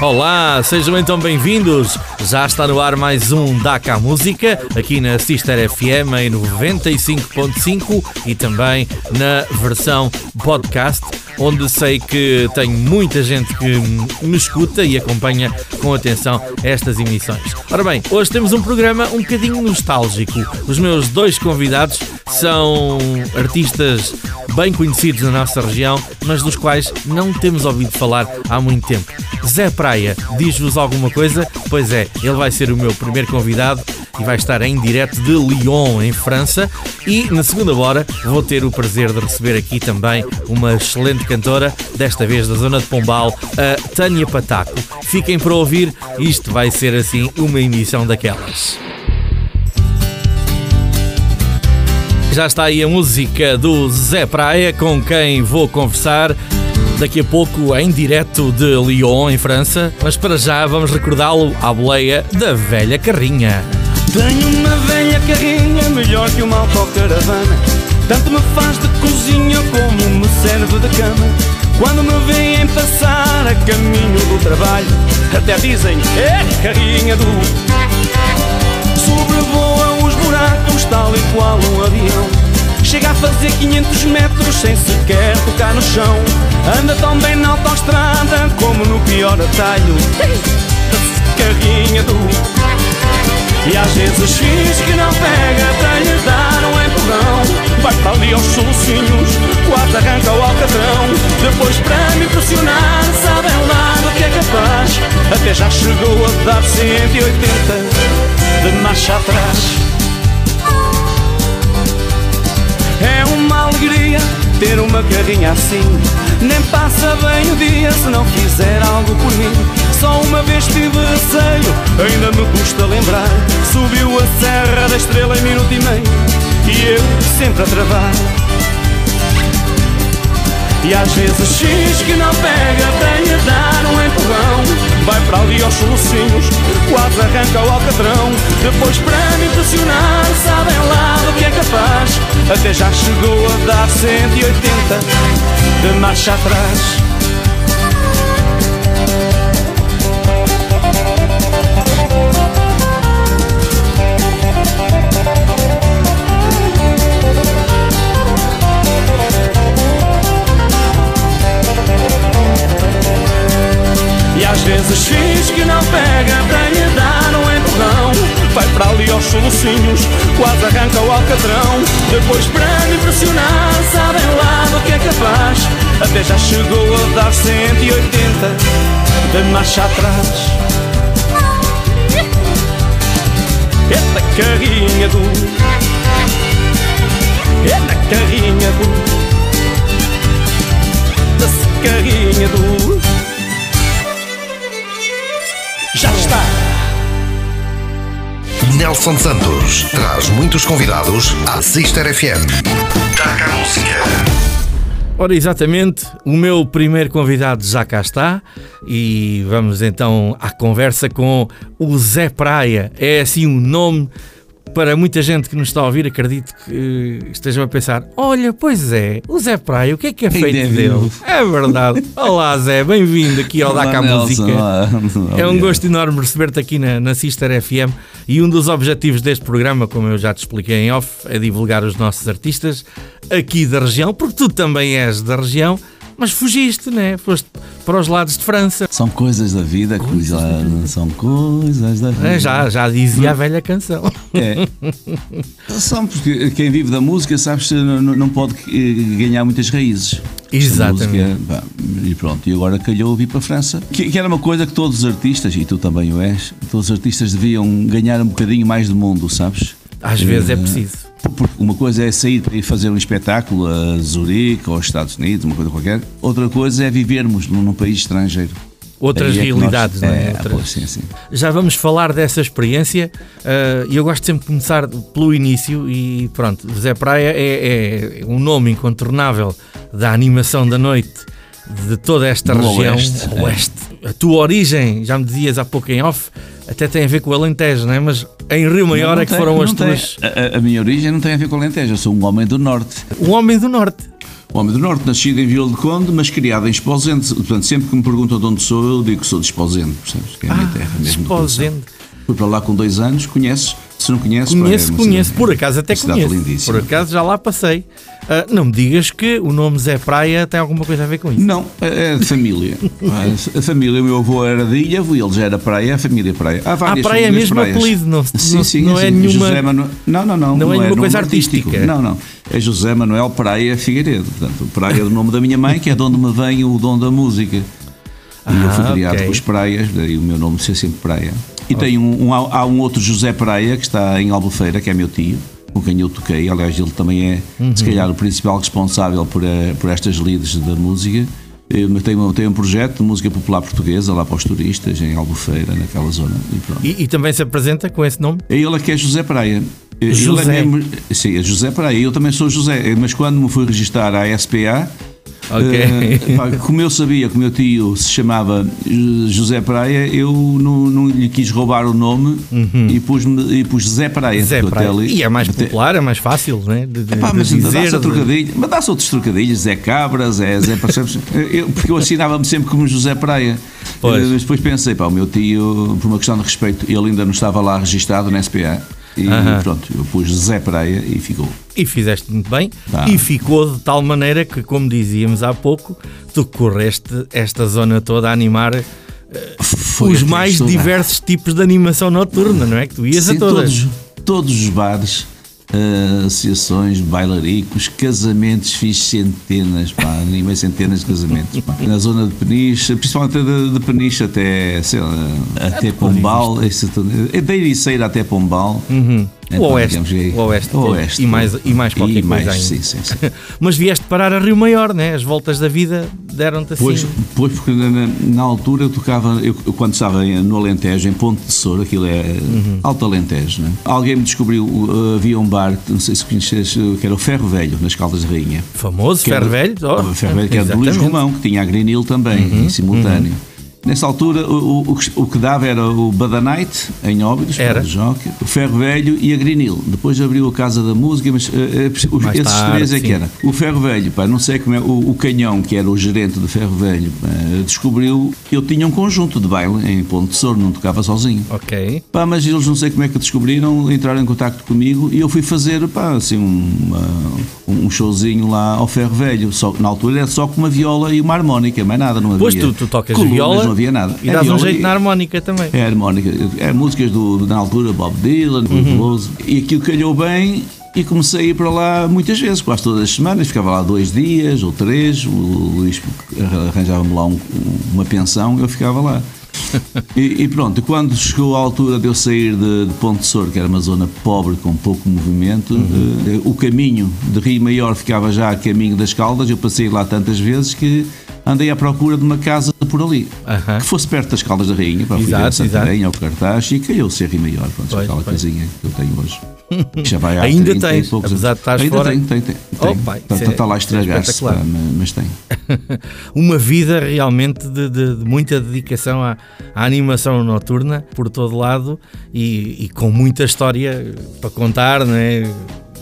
Olá, sejam então bem-vindos. Já está no ar mais um DACA Música, aqui na Sister FM em 95.5 e também na versão podcast, onde sei que tenho muita gente que me escuta e acompanha com atenção estas emissões. Ora bem, hoje temos um programa um bocadinho nostálgico. Os meus dois convidados são artistas bem conhecidos na nossa região, mas dos quais não temos ouvido falar há muito tempo. Zé Praia, diz-vos alguma coisa? Pois é, ele vai ser o meu primeiro convidado e vai estar em direto de Lyon, em França. E na segunda hora vou ter o prazer de receber aqui também uma excelente cantora, desta vez da zona de Pombal, a Tânia Pataco. Fiquem para ouvir, isto vai ser assim uma emissão daquelas. Já está aí a música do Zé Praia, com quem vou conversar daqui a pouco em direto de Lyon, em França. Mas para já vamos recordá-lo à boleia da velha carrinha. Tenho uma velha carrinha melhor que uma autocaravana Tanto me faz de cozinha como me serve de cama Quando me veem passar a caminho do trabalho Até dizem, é carrinha do Sobrevoa os buracos tal e qual um avião Chega a fazer 500 metros sem sequer tocar no chão. Anda tão bem na autostrada como no pior atalho. Carrinha do e às vezes fiz que não pega para lhe dar um empurrão. Vai para ali aos solucinhos, quase arranca o alcatrão. Depois para me impressionar, sabem lá do que é capaz Até já chegou a dar 180 de marcha atrás É uma alegria ter uma carrinha assim. Nem passa bem o dia se não fizer algo por mim. Só uma vez tive receio, ainda me custa lembrar. Subiu a Serra da Estrela em minuto e meio E eu sempre a travar. E às vezes diz que não pega, tem lhe dar um empurrão. Vai para ali aos solucinhos, arranca o alcatrão Depois para me impressionar, sabem lá do que é capaz Até já chegou a dar 180 de marcha atrás. Às vezes fiz que não pega para para ali aos solucinhos, quase arranca o alcatrão. Depois para me impressionar, sabem lá do que é capaz. Até já chegou a dar 180 de marcha atrás. Eita carrinha do Eita carrinha do Essa carrinha do já está! Nelson Santos traz muitos convidados à Sister FM. Taca a música. Ora, exatamente, o meu primeiro convidado já cá está e vamos então à conversa com o Zé Praia. É assim um nome para muita gente que nos está a ouvir, acredito que estejam a pensar: olha, pois é, o Zé Praia, o que é que é Ainda feito é dele? É verdade. Olá, Zé, bem-vindo aqui ao Daca Música. olá. É um gosto enorme receber-te aqui na, na Sister FM e um dos objetivos deste programa, como eu já te expliquei em off, é divulgar os nossos artistas aqui da região, porque tu também és da região, mas fugiste, né? Foste para os lados de França. São coisas da vida, coisas são coisas da vida. É, já, já dizia a velha canção. É. São porque quem vive da música, sabes, não, não pode eh, ganhar muitas raízes. Exatamente. Música, e pronto, e agora calhou vir para a França. Que, que era uma coisa que todos os artistas, e tu também o és, todos os artistas deviam ganhar um bocadinho mais do mundo, sabes? Às vezes é preciso. Uma coisa é sair para ir fazer um espetáculo a Zurique ou aos Estados Unidos, uma coisa qualquer. Outra coisa é vivermos num, num país estrangeiro. outras é que nós- realidades, não é? é, Outras- pois, sim, sim. Já vamos falar dessa experiência eh, e eu gosto sempre de começar pelo início e pronto, Zé Praia é, é um nome incontornável da animação da noite de toda esta Do região Oeste, é. oeste. A tua origem, já me dizias há pouco em off, até tem a ver com o Alentejo, não é? Mas em Rio Maior Não é que tem- foram não as tuas... A, a- minha origem não tem a ver com o Alentejo, eu sou um homem do Norte. Um homem do Norte. Um homem do Norte, nascido em Vila de Conde, mas criado em Esposende. Portanto, sempre que me perguntam de onde sou, eu digo que sou de Esposende, percebes? Que é a minha terra mesmo. Esposende. Fui para lá com dois anos, conheces? Se não conheces, pá, Conheço, é uma conheço, por acaso até conheço. lindíssima. Por acaso já lá passei. Ah, não me digas que o nome Zé Praia tem alguma coisa a ver com isso. Não, é é de família. a família, o meu avô era de Ilhavo, ele já era praia, a família é praia. Há Ah, várias praia é mesmo praias. apelido, não, Sim, não, sim, não é sim. nenhuma. José Manu... Não, não, não. Não é nenhuma nome coisa artístico. artística. Não, não. É José Manuel Praia Figueiredo. Portanto, Praia é o nome da minha mãe, que é de onde me vem o dom da música. E eu fui Ah, criado ok. com as praias, daí o meu nome ser sempre Praia. E tem um, um- há um outro José Praia, que está em Albufeira, que é meu tio, com quem eu toquei. Aliás, ele também é, Uhum. se calhar, o principal responsável por, eh, por estas lides da música. Eh, Mas tem, um- tem um projeto de música popular portuguesa lá para os turistas, em Albufeira, naquela zona. E. E, e também se apresenta com esse nome? É ele que é José Praia. Ele José. É mesmo, sim, é José Praia. Eu também sou José, mas quando me fui registrar à SPA, Ok. pá, como eu sabia que o meu tio se chamava eh, José Praia, eu não, não lhe quis roubar o nome e pus, e pus Zé Praia. Uhum. Zé Praia. ali- E é mais popular, é mais fácil, né? De, de, Pá, de mas dá-se de- trocadilho, mas dá-se outros trocadilhos, Zé Cabra, Zé, Zé percebes? Eu- porque eu assinava-me sempre como José Praia. Pois. Eh, Mas depois pensei, pá, o meu tio, por uma questão de respeito, ele ainda não estava lá registado na SPA. E pronto, eu pus Zé Praia e ficou. E fizeste muito bem. Tá. E ficou de tal maneira que, como dizíamos há pouco, tu correste esta zona toda a animar eh, Foi os mais diversos tipos de animação noturna, não é? Que tu ias a Sim, todas. todos, todos os bares, eh, associações, bailaricos, casamentos, fiz centenas, pá, animei centenas de casamentos. pá. Na zona de Peniche, principalmente de, de Peniche até, sei lá, até Pombal, esse. É da Ericeira até Pombal. É, O Oeste, o Oeste o. Oeste E mais- e mais qualquer E mais, coisa ainda. Sim, sim, sim. Mas vieste parar a Rio Maior, né? As voltas da vida deram-te assim. Pois, pois porque na, na- altura eu tocava, eu, quando estava no Alentejo, em Ponte de Soura, aquilo é Uhum. Alto Alentejo, né? alguém me descobriu, uh, havia um bar, não sei se conheces, uh, que era o Ferro Velho, nas Caldas de Rainha. Famoso, Ferro Velho. oh, o Ferro Velho, que era do Luís. Uhum, Romão, que tinha a Green Hill também, em simultâneo. Nessa altura, o, o- o que, que dava era o Badanite, em Óbidos, Era. o Jockey, o Ferro Velho e a Green Hill. Depois abriu a Casa da Música, mas os- Mais esses tarde, três é que sim. era. O Ferro Velho, pá, não sei como é, o, o Canhão, que era o gerente do Ferro Velho, eh, descobriu que eu tinha um conjunto de baile em Ponte de Soro, não tocava sozinho. Ok. Pá, mas eles não sei como é que descobriram, entraram em contato comigo e eu fui fazer pá, assim, uma- um showzinho lá ao Ferro Velho. Só, na altura era só com uma viola e uma harmónica, mais nada, não havia. Pois tu, tu tocas colunas, viola havia nada. e dás um jeito e- na harmónica também. É harmónica, é músicas do, na altura Bob Dylan, Uhum. E aquilo calhou bem e comecei a ir para lá muitas vezes, quase todas as semanas. Ficava lá dois dias ou três. O Luís arranjava-me lá um- uma pensão, eu ficava lá. E, e pronto, quando chegou a altura de eu sair de, de Ponte de Sor, que era uma zona pobre com pouco movimento, eh, o caminho de Rio Maior ficava já a caminho das Caldas. Eu passei lá tantas vezes que andei à procura de uma casa por ali Aham. que fosse perto das Caldas da Rainha, para Exato, a. Santarém, ao Cartaz e caiu-se a Rio Maior. Pronto, Pois, aquela pois. casinha que eu tenho hoje. Já vai há Ainda 30 e tens, poucos apesar de Ainda fora. tem, tem, tem. Tem. Está, isso é- está lá a é estragar-se, pá, mas, tem. Uma vida realmente de, de- de muita dedicação à, à animação noturna por todo lado e, e com muita história para contar, não é?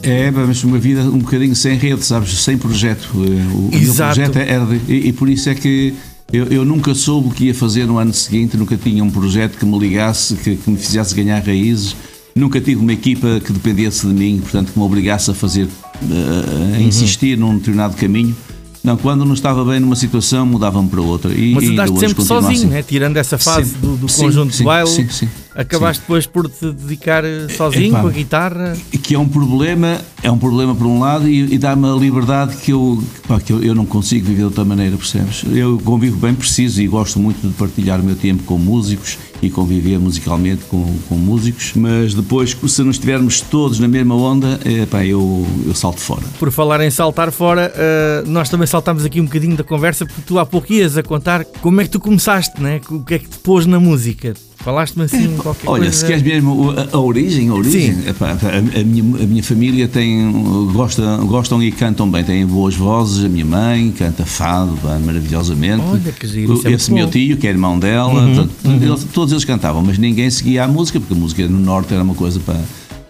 É, mas uma vida um bocadinho sem rede, sabes? Sem projeto. O, o meu Exato. projeto era de, e, e por isso é que eu, eu nunca soube o que ia fazer no ano seguinte, nunca tinha um projeto que me ligasse, que, que me fizesse ganhar raízes. Nunca tive uma equipa que dependesse de mim, portanto, que me obrigasse a fazer, eh, a insistir num determinado caminho. Não, quando não estava bem numa situação, mudava-me para outra. E, Mas andaste sempre sozinho, assim. né? tirando essa fase Sim, do, do sim, conjunto sim, de baile. sim, sim. Acabaste depois por te dedicar eh, sozinho Epá. com a guitarra. que é um problema, é um problema por um lado e, e dá-me a liberdade que, eu, pá, que eu, eu não consigo viver de outra maneira, percebes? Eu convivo bem preciso e gosto muito de partilhar o meu tempo com músicos e conviver musicalmente com, com músicos, mas depois, se não estivermos todos na mesma onda, eu, eu salto fora. Por falar em saltar fora, eh, nós também saltámos aqui um bocadinho da conversa porque tu há pouco ias a contar como é que tu começaste, né? o que é que te pôs na música. Falaste-me assim qualquer Olha, coisa. se queres mesmo a, a origem, a origem, Sim. epá, a, a minha, a minha família tem, gosta, gostam e cantam bem, têm boas vozes, a minha mãe canta fado pá, maravilhosamente. Olha, que giro, é Esse muito meu bom. tio, que é irmão dela, Uhum, portanto, eles- todos eles cantavam, mas ninguém seguia a música, porque a música no Norte era uma coisa para.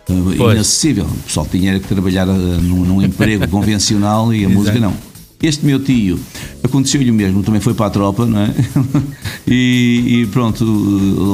Inacessível. O pessoal tinha que trabalhar eh, num, num emprego convencional e a música não. Este meu tio, aconteceu-lhe o mesmo, também foi para a tropa, não é? E, e pronto,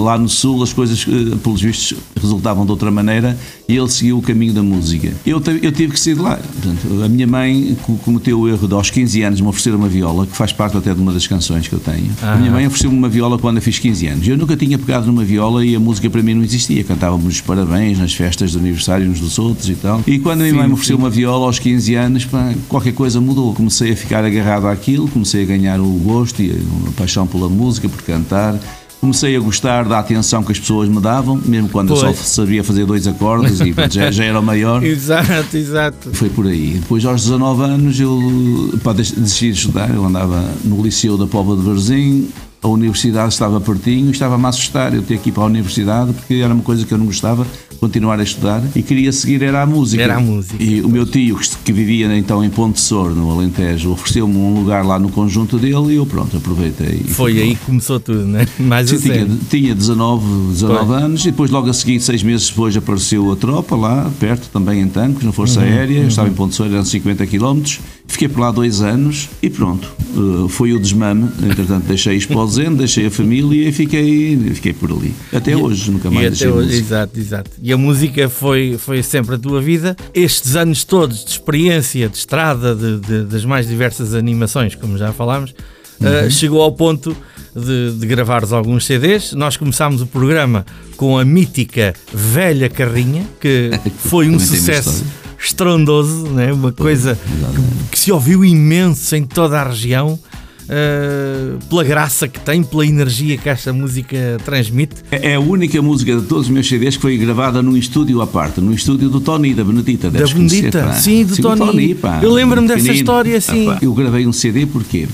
lá no Sul as coisas, eh, pelos vistos, resultavam de outra maneira e ele seguiu o caminho da música. Eu, eu tive que sair de lá. Portanto, a minha mãe co- cometeu o erro de aos 15 anos me oferecer uma viola, que faz parte até de uma das canções que eu tenho. A minha mãe ofereceu-me uma viola quando eu fiz 15 anos. Eu nunca tinha pegado numa viola e a música para mim não existia. Cantávamos os parabéns nas festas de aniversário uns dos outros e tal. E quando a minha mãe me ofereceu uma viola aos 15 anos, pá, qualquer coisa mudou. Comecei a ficar agarrado àquilo, comecei a ganhar o gosto e a paixão pela música, por cantar. Comecei a gostar da atenção que as pessoas me davam, mesmo quando eu Pois. só sabia fazer dois acordes e já, já era o maior. Exato, exato. Foi por aí. Depois, aos 19 anos, eu pá, decidi de estudar. Eu andava no Liceu da Póvoa de Varzim, a universidade estava pertinho, e estava-me a assustar eu ter que ir para a universidade, porque era uma coisa que eu não gostava, continuar a estudar, e queria seguir era a música. Era a música, E o meu tio, que- vivia então em Ponte Sor, no Alentejo, ofereceu-me um lugar lá no conjunto dele, e eu pronto, aproveitei. e Foi aí que começou tudo, né? Mais Sim, a tinha, tinha 19, 19 Pois. anos e depois logo a seguir, seis meses depois, apareceu a tropa lá, perto, também em Tancos, na Força Uhum, Aérea, eu estava em Ponte Soeira, eram 50 km, fiquei por lá dois anos e pronto, eh, foi o desmame, entretanto deixei isto para o Zen, deixei a família e fiquei, fiquei por ali. Até hoje, nunca mais E deixei até a hoje, exato, exato. E a música foi, foi sempre a tua vida. Estes anos todos de experiência, de estrada, de, de- das mais diversas animações, como já falámos, Uhum. uh, chegou ao ponto de, de gravares alguns CDs. Nós começámos o programa com a mítica Velha Carrinha, que foi um sucesso estrondoso, né? uma coisa que, que se ouviu imenso em toda a região. Uh, pela graça que tem, pela energia que esta música transmite. É a única música de todos os meus CDs que foi gravada num estúdio à parte, num estúdio do Tony, da Benedita. Da Benedita, sim, do o Tony. pá. Eu lembro-me dessa história, sim. eu gravei um CD porquê?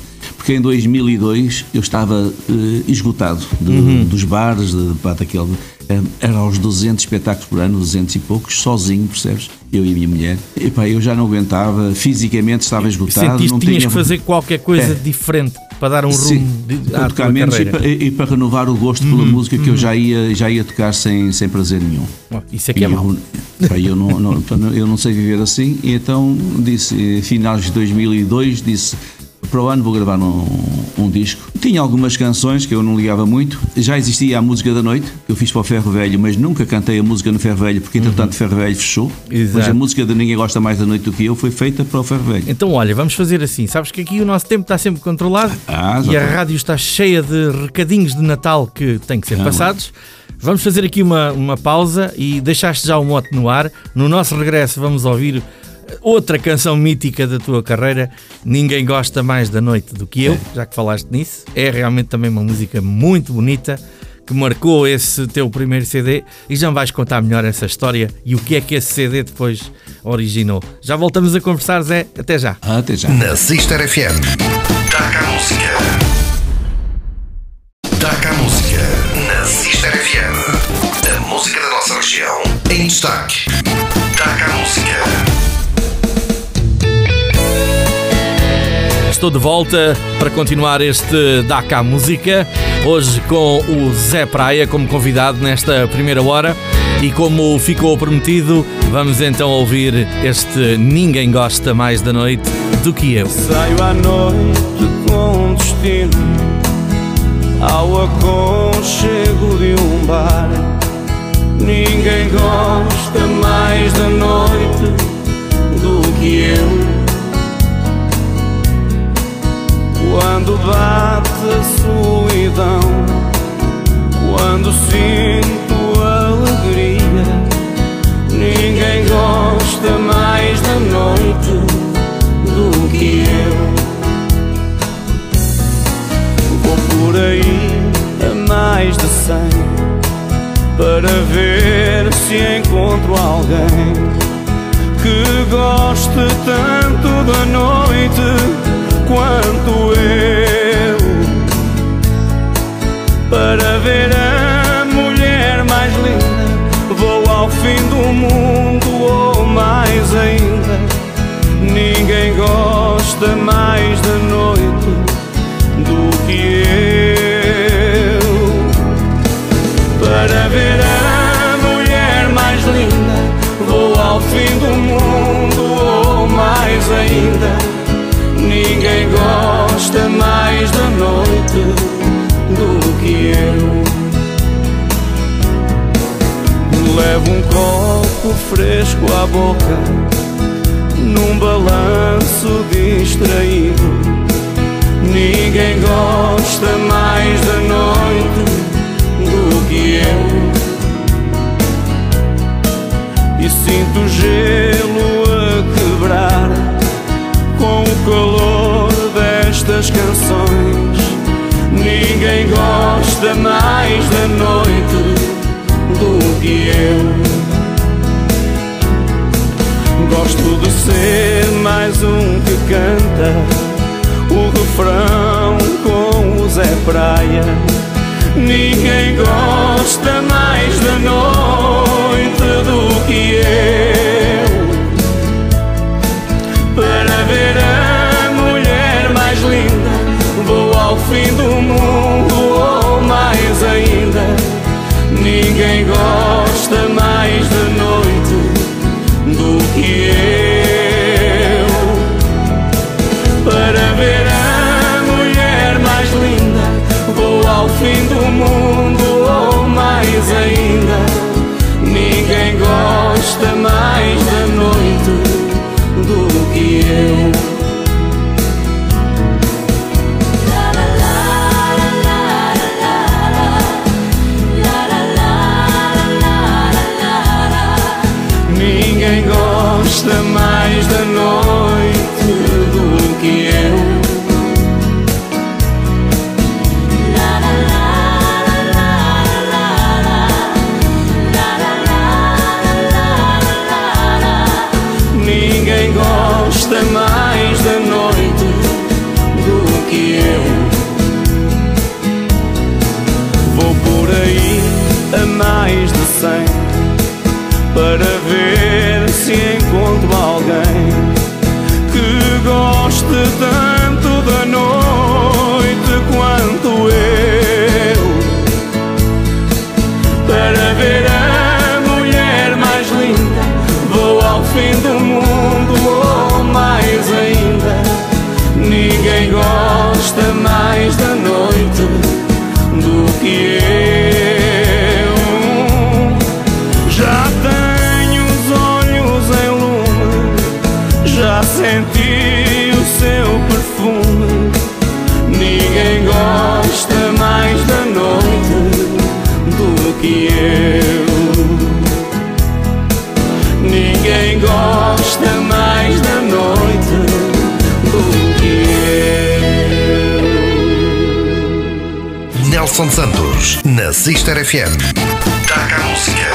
Porque em 2002 eu estava eh, esgotado de- Uhum. dos bares, de, pá, daquele. eh, Era aos 200 espetáculos por ano, 200 e poucos, sozinho, percebes? Eu e a minha mulher. E pá, eu já não aguentava, fisicamente estava esgotado. Sentiste não tinhas tinha... que fazer qualquer coisa É. diferente para dar um Sim, rumo de, para à tocar menos e para, e para renovar o gosto pela música que eu já ia, já ia tocar sem, sem prazer nenhum. Isso é que é E mau. eu, pá, eu, não, não- eu não sei viver assim, e então disse, eh, finais de 2002, disse. Para o ano vou gravar um, um disco. Tinha algumas canções que eu não ligava muito. Já existia a música da noite, que eu fiz para o Ferro Velho, mas nunca cantei a música no Ferro Velho, porque entretanto o Ferro Velho fechou. Uhum. Exato. Mas a música de Ninguém Gosta Mais da Noite do que Eu foi feita para o Ferro Velho. Então, olha, vamos fazer assim. Sabes que aqui o nosso tempo está sempre controlado Ah, já e a rádio está cheia de recadinhos de Natal que têm que ser Ah, passados. Vamos fazer aqui uma, uma pausa e deixaste já o mote no ar. No nosso regresso, vamos ouvir outra canção mítica da tua carreira. Ninguém gosta mais da noite do que eu, já que falaste nisso. É realmente também uma música muito bonita que marcou esse teu primeiro CD e já me vais contar melhor essa história e o que é que esse CD depois originou. Já voltamos a conversar, Zé. Até já. Até já. Na Sister FM. Taca a música. Taca a música. Na Sister FM. A música da nossa região em destaque. Taca a música. Estou de volta para continuar este Dakar Música, hoje com o Zé Praia como convidado nesta primeira hora. E como ficou prometido, vamos então ouvir este Ninguém Gosta Mais da Noite do que eu. Saio à noite com destino ao aconchego de um bar. Ninguém gosta mais da noite do que eu. Quando bate a solidão Quando sinto alegria. Ninguém gosta mais da noite do que eu. Vou por aí a mais de cem para ver se encontro alguém que goste tanto da noite quanto eu. Para ver a mulher mais linda Vou ao fim do mundo ou mais ainda Ninguém gosta mais de nós Ninguém gosta mais da noite do que eu. Levo um copo fresco à boca, num balanço distraído. Ninguém gosta mais da noite do que eu. E sinto gelo gosta mais da noite do que eu. Gosto de ser mais um que canta o refrão com o Zé Praia. Ninguém gosta mais da noite Ninguém gosta da noite mais da noite do que eu. Já tenho os olhos em lume, já senti o seu perfume. Ninguém gosta mais da noite do que eu. Nelson Santos, na Sister FM. Taca a música.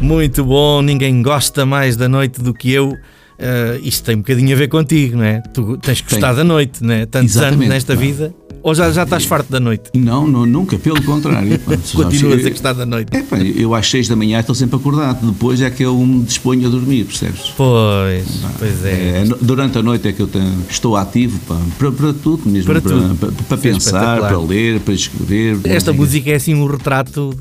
Muito bom, ninguém gosta mais da noite do que eu. Ah, isto tem um bocadinho a ver contigo, não é? Tu tens Tem. da noite, não é? Tantos Exatamente. anos nesta vida. Ou já, já estás farto da noite? Não, não, nunca, pelo contrário. pá. Continuas que- a gostar da noite. É, pá, eu às 6 da manhã estou sempre acordado, depois é que eu me disponho a dormir, percebes? Pois, pois é. É, durante a noite é que eu tenho- estou ativo pá, para, para tudo mesmo, Para para, tudo. para- para é pensar, para ler, para escrever. Esta música é assim um retrato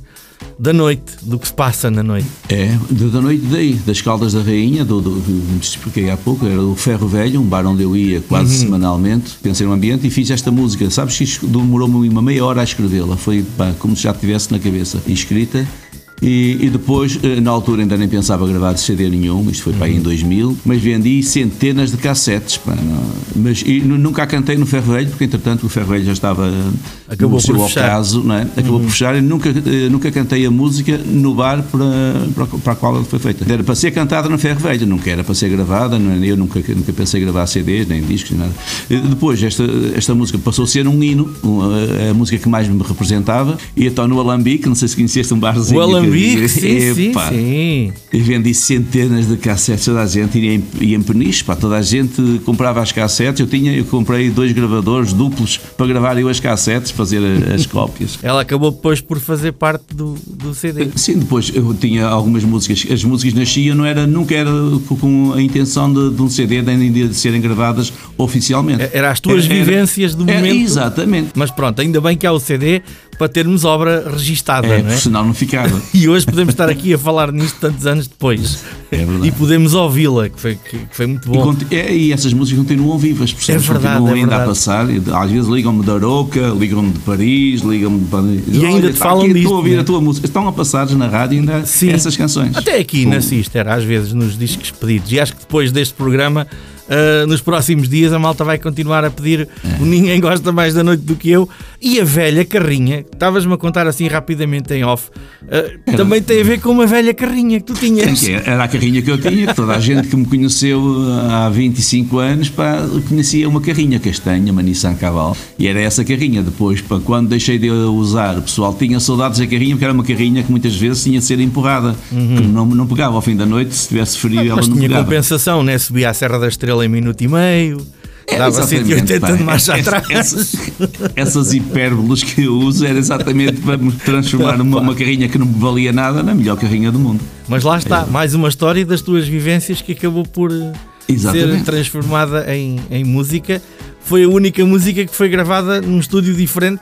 da noite, do que se passa na noite. É, da noite daí, das Caldas da Rainha, do, do, do, expliquei há pouco, era o Ferro Velho, um bar onde eu ia quase Uhum. semanalmente, pensei no ambiente e fiz esta música. Sabes que demorou-me uma meia hora a escrevê-la, foi pá, como se já tivesse na cabeça escrita. E, e depois, eh, na altura, ainda nem pensava gravar CD nenhum, isto foi para aí Uhum. em 2000, mas vendi centenas de cassetes. Pá, mas e nu- nunca a cantei no Ferro Velho, porque entretanto o Ferro Velho já estava Acabou no seu por fechar. Uhum. ocaso, não é? Acabou por fechar e nunca, eh, nunca cantei a música no bar para, para, para a qual ela foi feita. Era para ser cantada no Ferro Velho, nunca era para ser gravada, não é? eu nunca, nunca pensei gravar CDs, nem discos, nem nada. E Depois, esta, esta música passou a ser um hino, a, a música que mais me representava, e então no Alambique, não sei se conheceste um barzinho. Alambique, sim, sim, sim. e vendi centenas de cassetes, toda a gente ia em, ia em peniche, pá, toda a gente comprava as cassetes. Eu tinha, eu comprei dois gravadores duplos para gravar eu as cassetes, fazer as cópias. Ela acabou depois por fazer parte do, do CD. Sim, depois eu tinha algumas músicas, as músicas nasciam, não era, nunca era com- a intenção de, de um CD, nem de serem gravadas oficialmente. Era as tuas Era- era- vivências do era- momento. Exatamente. Mas pronto, ainda bem que há o CD, para termos obra registada, É, não é? senão não ficava. E hoje podemos estar aqui a falar nisto tantos anos depois. É verdade. E podemos ouvi-la, que foi, que, foi muito E, bom. conti- é, e essas músicas continuam vivas, percebes? É verdade, continuam é ainda verdade. a passar. E, Às vezes ligam-me da Aroca, ligam-me de Paris, ligam-me de Paris. E ainda Olha, te está falam disto, Estou a ouvir né? a tua música. Estão a passar na rádio ainda Sim. essas canções. Até aqui Pô, na Sister, às vezes nos discos pedidos. E acho que depois deste programa, ah, nos próximos dias, a malta vai continuar a pedir o Ninguém Gosta Mais da Noite do que eu. E a velha carrinha, que estavas-me a contar assim rapidamente em off, ah, também tem a ver com uma velha carrinha que tu tinhas. Era a carrinha que eu tinha, toda a gente que me conheceu há 25 anos pá, conhecia uma carrinha castanha, uma Nissan Caval, e era essa carrinha. Depois, pá, quando deixei de usar, o pessoal tinha saudades da carrinha, porque era uma carrinha que muitas vezes tinha de ser empurrada, que não, não pegava ao fim da noite, se tivesse frio ela Uhum. Mas não tinha pegava. compensação, né? Subia a Serra da Estrela em minuto e meio, É, dava exatamente, 180 pá. de marcha atrás. Essas, essas hipérboles que eu uso era exatamente para me transformar numa uma carrinha que não me valia nada na melhor carrinha do mundo. Mas lá está, mais uma história das tuas vivências que acabou por eh, ser Exatamente. transformada em, em música. Foi a única música que foi gravada num estúdio diferente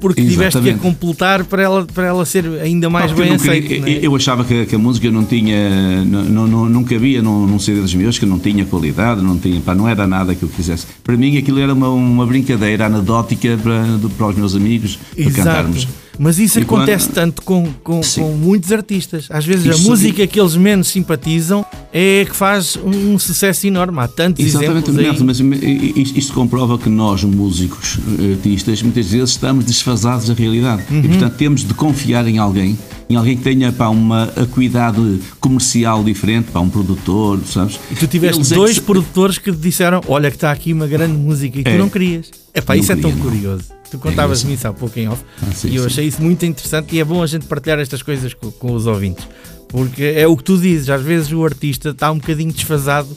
porque tiveste que a Exatamente. completar para ela, para ela ser ainda mais Pá, bem aceita. é? eu achava que, que a música não tinha, não, não, não, cabia num, num CD dos meus, que não tinha qualidade, não, tinha, pá, não era nada que eu quisesse. Para mim aquilo era uma, uma brincadeira anedótica para, para os meus amigos, para cantarmos. Mas isso E quando- acontece tanto com, com, com muitos artistas. Às vezes a Isso- música que eles menos simpatizam é que faz um sucesso enorme. Há tantos Exatamente, exemplos mas isto, isto comprova que nós, músicos, artistas, muitas vezes estamos desfasados da realidade. Uhum. E, portanto, temos de confiar em alguém, em alguém que tenha pá, uma acuidade comercial diferente, para um produtor, sabes? E tu tiveste Eles é que dois produtores que te disseram: Olha, que está aqui uma grande música e tu É. não querias. Epá, Não isso é tão queria, não. curioso. Tu contavas-me engraçado. isso há pouco em off Ah, sim, e eu sim. achei isso muito interessante e é bom a gente partilhar estas coisas com, com os ouvintes. Porque é o que tu dizes, às vezes o artista está um bocadinho desfasado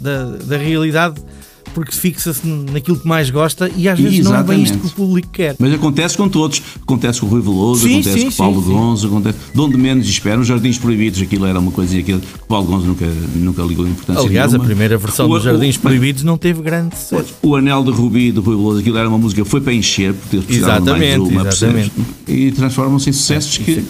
da, da realidade porque fixa-se naquilo que mais gosta e às vezes não é bem isto que o Exatamente. público quer. Mas acontece com todos. Acontece com o Rui Veloso, Sim, acontece sim, com o Paulo sim. Gonzo, acontece. De onde menos esperam, os Jardins Proibidos, aquilo era uma coisa e aquilo que o Paulo Gonzo nunca, nunca ligou importância Aliás, a nenhuma. primeira versão O- dos Jardins o- Proibidos não teve grande sucesso. O Anel de Rubi do Rui Veloso, aquilo era uma música que foi para encher, porque eles precisavam de mais Exatamente, uma, exatamente. E transformam-se em sucessos Isso que, eh,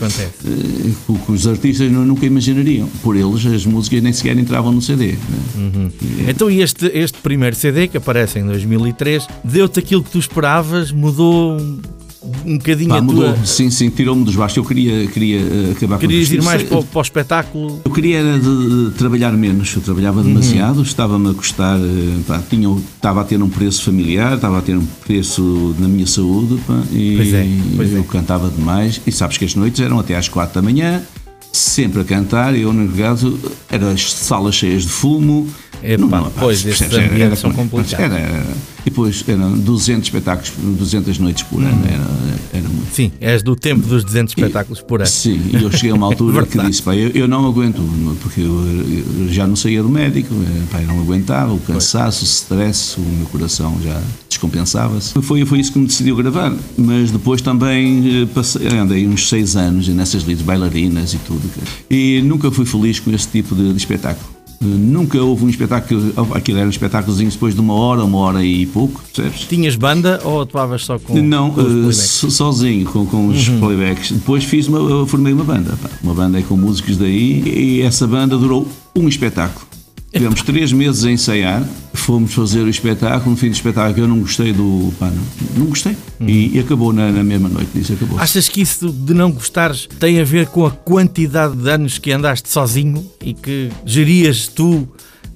que- os artistas nu- nunca imaginariam. Por eles, as músicas nem sequer entravam no CD. né? Então, e este, este primeiro CD que aparece em 2003 deu-te aquilo que tu esperavas? Mudou um, bocadinho Pá, a mudou, tua. sim, sim, tirou-me dos baixos. Eu queria, queria eh, acabar Querias com ir mais para, o- para o espetáculo? Eu queria era de, de trabalhar menos, eu trabalhava Uhum. demasiado, estava-me a custar, eh, pá, tinha, estava a ter um preço familiar, estava a ter um preço na minha saúde, pá, e Pois é, pois eu é. cantava demais, e sabes que as noites eram até às quatro da manhã, sempre a cantar, eu no caso, eram as salas cheias de fumo. Epá, pá, pois, esses ambientes são complicados. Era, e depois eram 200 espetáculos, 200 noites por ano, era, era muito. Sim, és do tempo dos 200 espetáculos por ano. Sim, e eu cheguei a uma altura que disse, pá, eu, eu não aguento, porque eu, eu já não saía do médico, eh, pá, eu não aguentava, o cansaço, o stress, o meu coração já descompensava-se. Foi, foi isso que me decidiu gravar, mas depois também eh, passei, andei uns seis anos nessas lides bailarinas e tudo, e nunca fui feliz com esse tipo de, de espetáculo. Nunca houve um espetáculo, aquilo era um espetáculozinho depois de uma hora, uma hora e pouco, percebes? Tinhas banda ou atuavas só com, Não, com so- sozinho, com, com os Uhum. playbacks. Depois fiz uma, eu formei uma banda, pá. uma banda com músicos daí, e essa banda durou um espetáculo. Tivemos três meses a ensaiar, fomos fazer o espetáculo, no fim do espetáculo eu não gostei do. Pá, não, não gostei. E, e acabou na, na mesma noite, disse acabou. Achas que isso de não gostares tem a ver com a quantidade de anos que andaste sozinho e que gerias tu,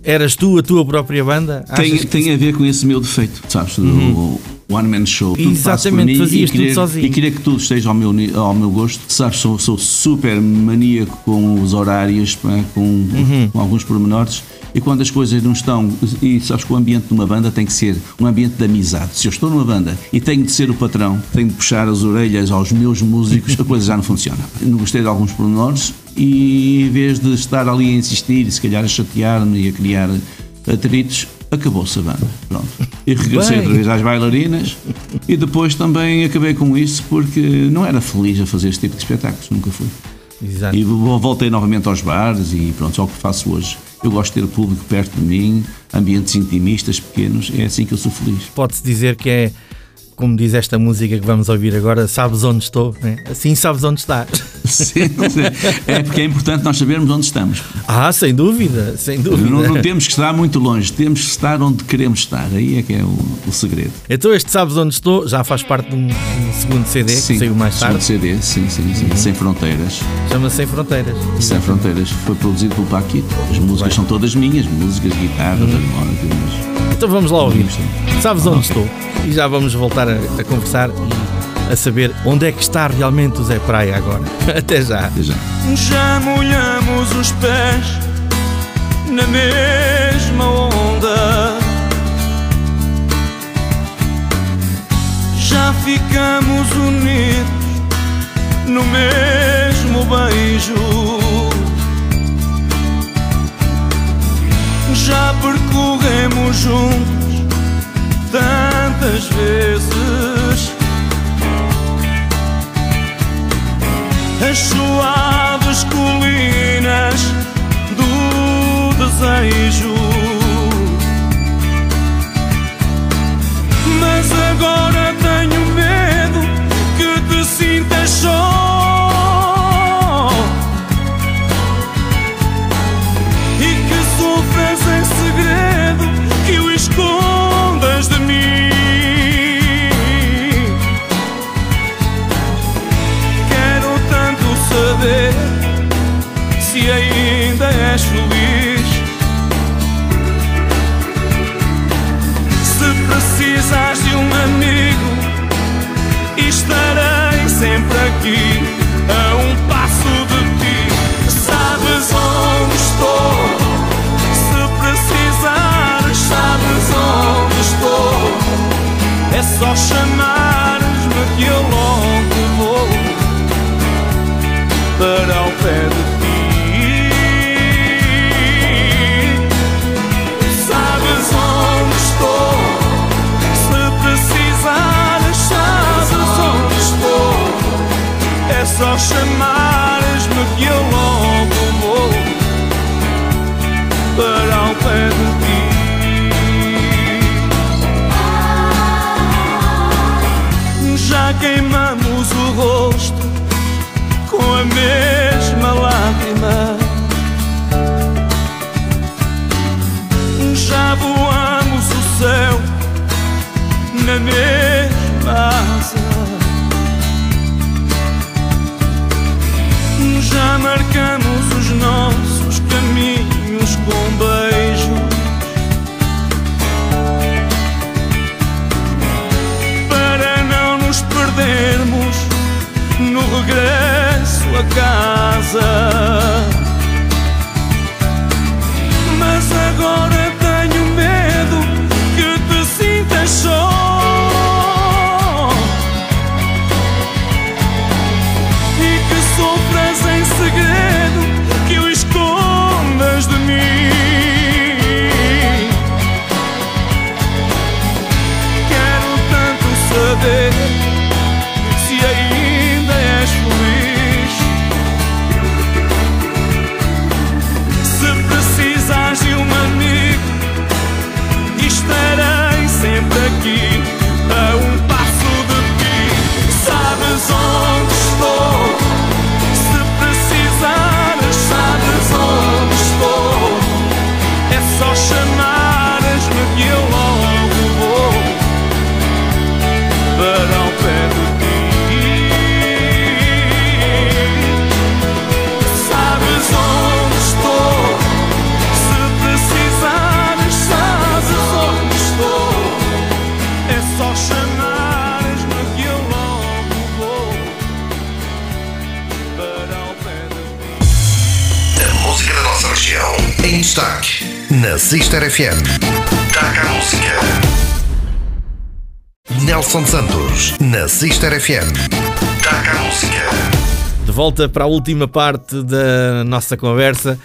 eras tu a tua própria banda? Tem, Achas tem a ver com esse meu defeito, sabes? Do One Man Show. Tudo Uhum. Exatamente, fazias querer, tudo sozinho. E querer que tudo esteja ao meu, ao meu gosto. Sabes, sou, sou super maníaco com os horários, com, Uhum. com alguns pormenores. E quando as coisas não estão. E sabes que o ambiente de uma banda tem que ser um ambiente de amizade. Se eu estou numa banda e tenho de ser o patrão, tenho de puxar as orelhas aos meus músicos, a coisa já não funciona. Não gostei de alguns pormenores e em vez de estar ali a insistir e se calhar a chatear-me e a criar atritos, acabou-se a banda. Pronto. E regressei Bem. outra vez às bailarinas e depois também acabei com isso porque não era feliz a fazer este tipo de espetáculos, nunca fui. Exato. E vo- voltei novamente aos bares e pronto, é o que faço hoje. Eu gosto de ter o público perto de mim, ambientes intimistas, pequenos, é assim que eu sou feliz. Pode-se dizer que é como diz esta música que vamos ouvir agora, sabes onde estou, né? assim sabes onde estás. Sim, sim. É porque é importante nós sabermos onde estamos. Ah, sem dúvida, sem dúvida. Não, não temos que estar muito longe, temos que estar onde queremos estar. Aí é que é o, o segredo. Então este Sabes Onde Estou já faz parte de um, um segundo CD sim, que saiu mais tarde. Segundo CD, sim, sim, sim. Uhum. Sem Fronteiras. Chama-se Sem Fronteiras. Sem Fronteiras. Foi produzido pelo Paquito. As músicas Bem. são todas minhas, músicas, guitarras, uhum. harmónicas. Então vamos lá ouvir. Sabes onde estou? E já vamos voltar a, a conversar e a saber onde é que está realmente o Zé Praia agora. Até já. Até já. Já molhamos os pés na mesma onda. Já ficamos unidos no mesmo beijo. Já percorremos juntos tantas vezes as suaves colinas do desejo. Estarei sempre aqui, a um passo de ti. Sabes onde estou? Se precisares, sabes onde estou? É só chamares-me que eu logo chamares-me que eu logo vou para ao pé de ti. Já queimamos o rosto com a mesma lágrima. Casa. Na Sister FM. Taca a música. Nelson Santos na Sister FM. Taca a música. De volta para a última parte da nossa conversa.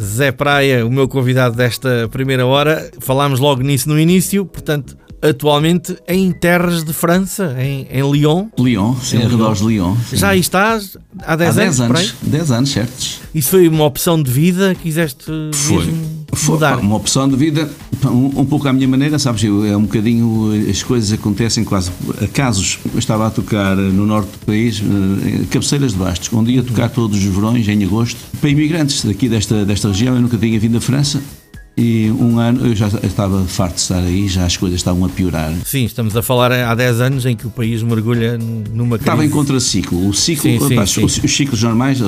Zé Praia, o meu convidado desta primeira hora. Falámos logo nisso no início, portanto, atualmente em terras de França, em, em Lyon. Lyon, sim, Em arredores de Lyon. sim. Já aí estás há 10 Há anos? 10 por aí? anos. 10 anos, certos. Isso foi uma opção de vida? Quiseste Foi. mesmo? Foi mudar. uma opção de vida, um, um pouco à minha maneira, sabes? Eu, é um bocadinho. As coisas acontecem quase a casos. Eu estava a tocar no norte do país, eh, cabeceiras de Bastos, onde ia tocar todos os verões, em agosto, para imigrantes daqui desta, desta região. Eu nunca tinha vindo da França. E um ano eu já estava farto de estar aí, já as coisas estavam a piorar. Sim, estamos a falar há 10 anos em que o país mergulha numa crise. Estava em contraciclo. O ciclo, Sim, sim, sim. Os, os ciclos normais, o,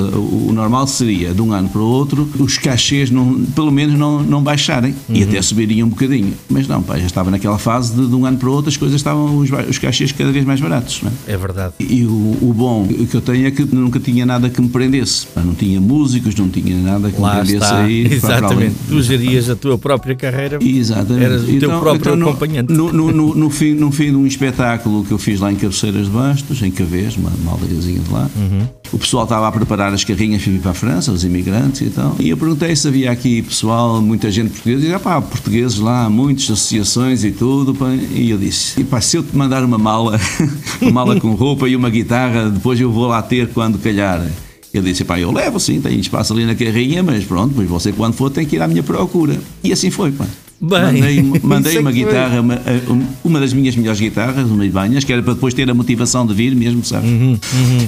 o normal seria de um ano para o outro, os cachês não, pelo menos não, não baixarem e Uhum. até subiriam um bocadinho. Mas não, pá, já estava naquela fase de, de um ano para o outro, as coisas estavam, os, os cachês cada vez mais baratos. É? É verdade. E o, o bom que eu tenho é que nunca tinha nada que me prendesse. Pá, não tinha músicos, não tinha nada que Lá me prendesse está. aí. Exatamente. Tu gerias a tua própria carreira. Exatamente. Eras o teu próprio no- acompanhante. No, no, no, fim, no fim de um espetáculo que eu fiz lá em Cabeceiras de Bastos, em Cavês, uma, uma aldeiazinha de lá, Uhum. o pessoal estava a preparar as carrinhas para ir para a França, os imigrantes e tal. E eu perguntei se havia aqui pessoal, muita gente portuguesa, e disse, pá, portugueses lá, muitas associações e tudo. pá. E eu disse, e pá, se eu te mandar uma mala, uma mala com roupa e uma guitarra, depois eu vou lá ter quando calhar. Ele disse, pá, eu levo sim, tem espaço ali na carrinha, mas pronto, mas você quando for tem que ir à minha procura. E assim foi, pá. Bem, mandei mandei é uma guitarra, uma, uma das minhas melhores guitarras, uma Ibanhas, que era para depois ter a motivação de vir mesmo, sabes? Uhum,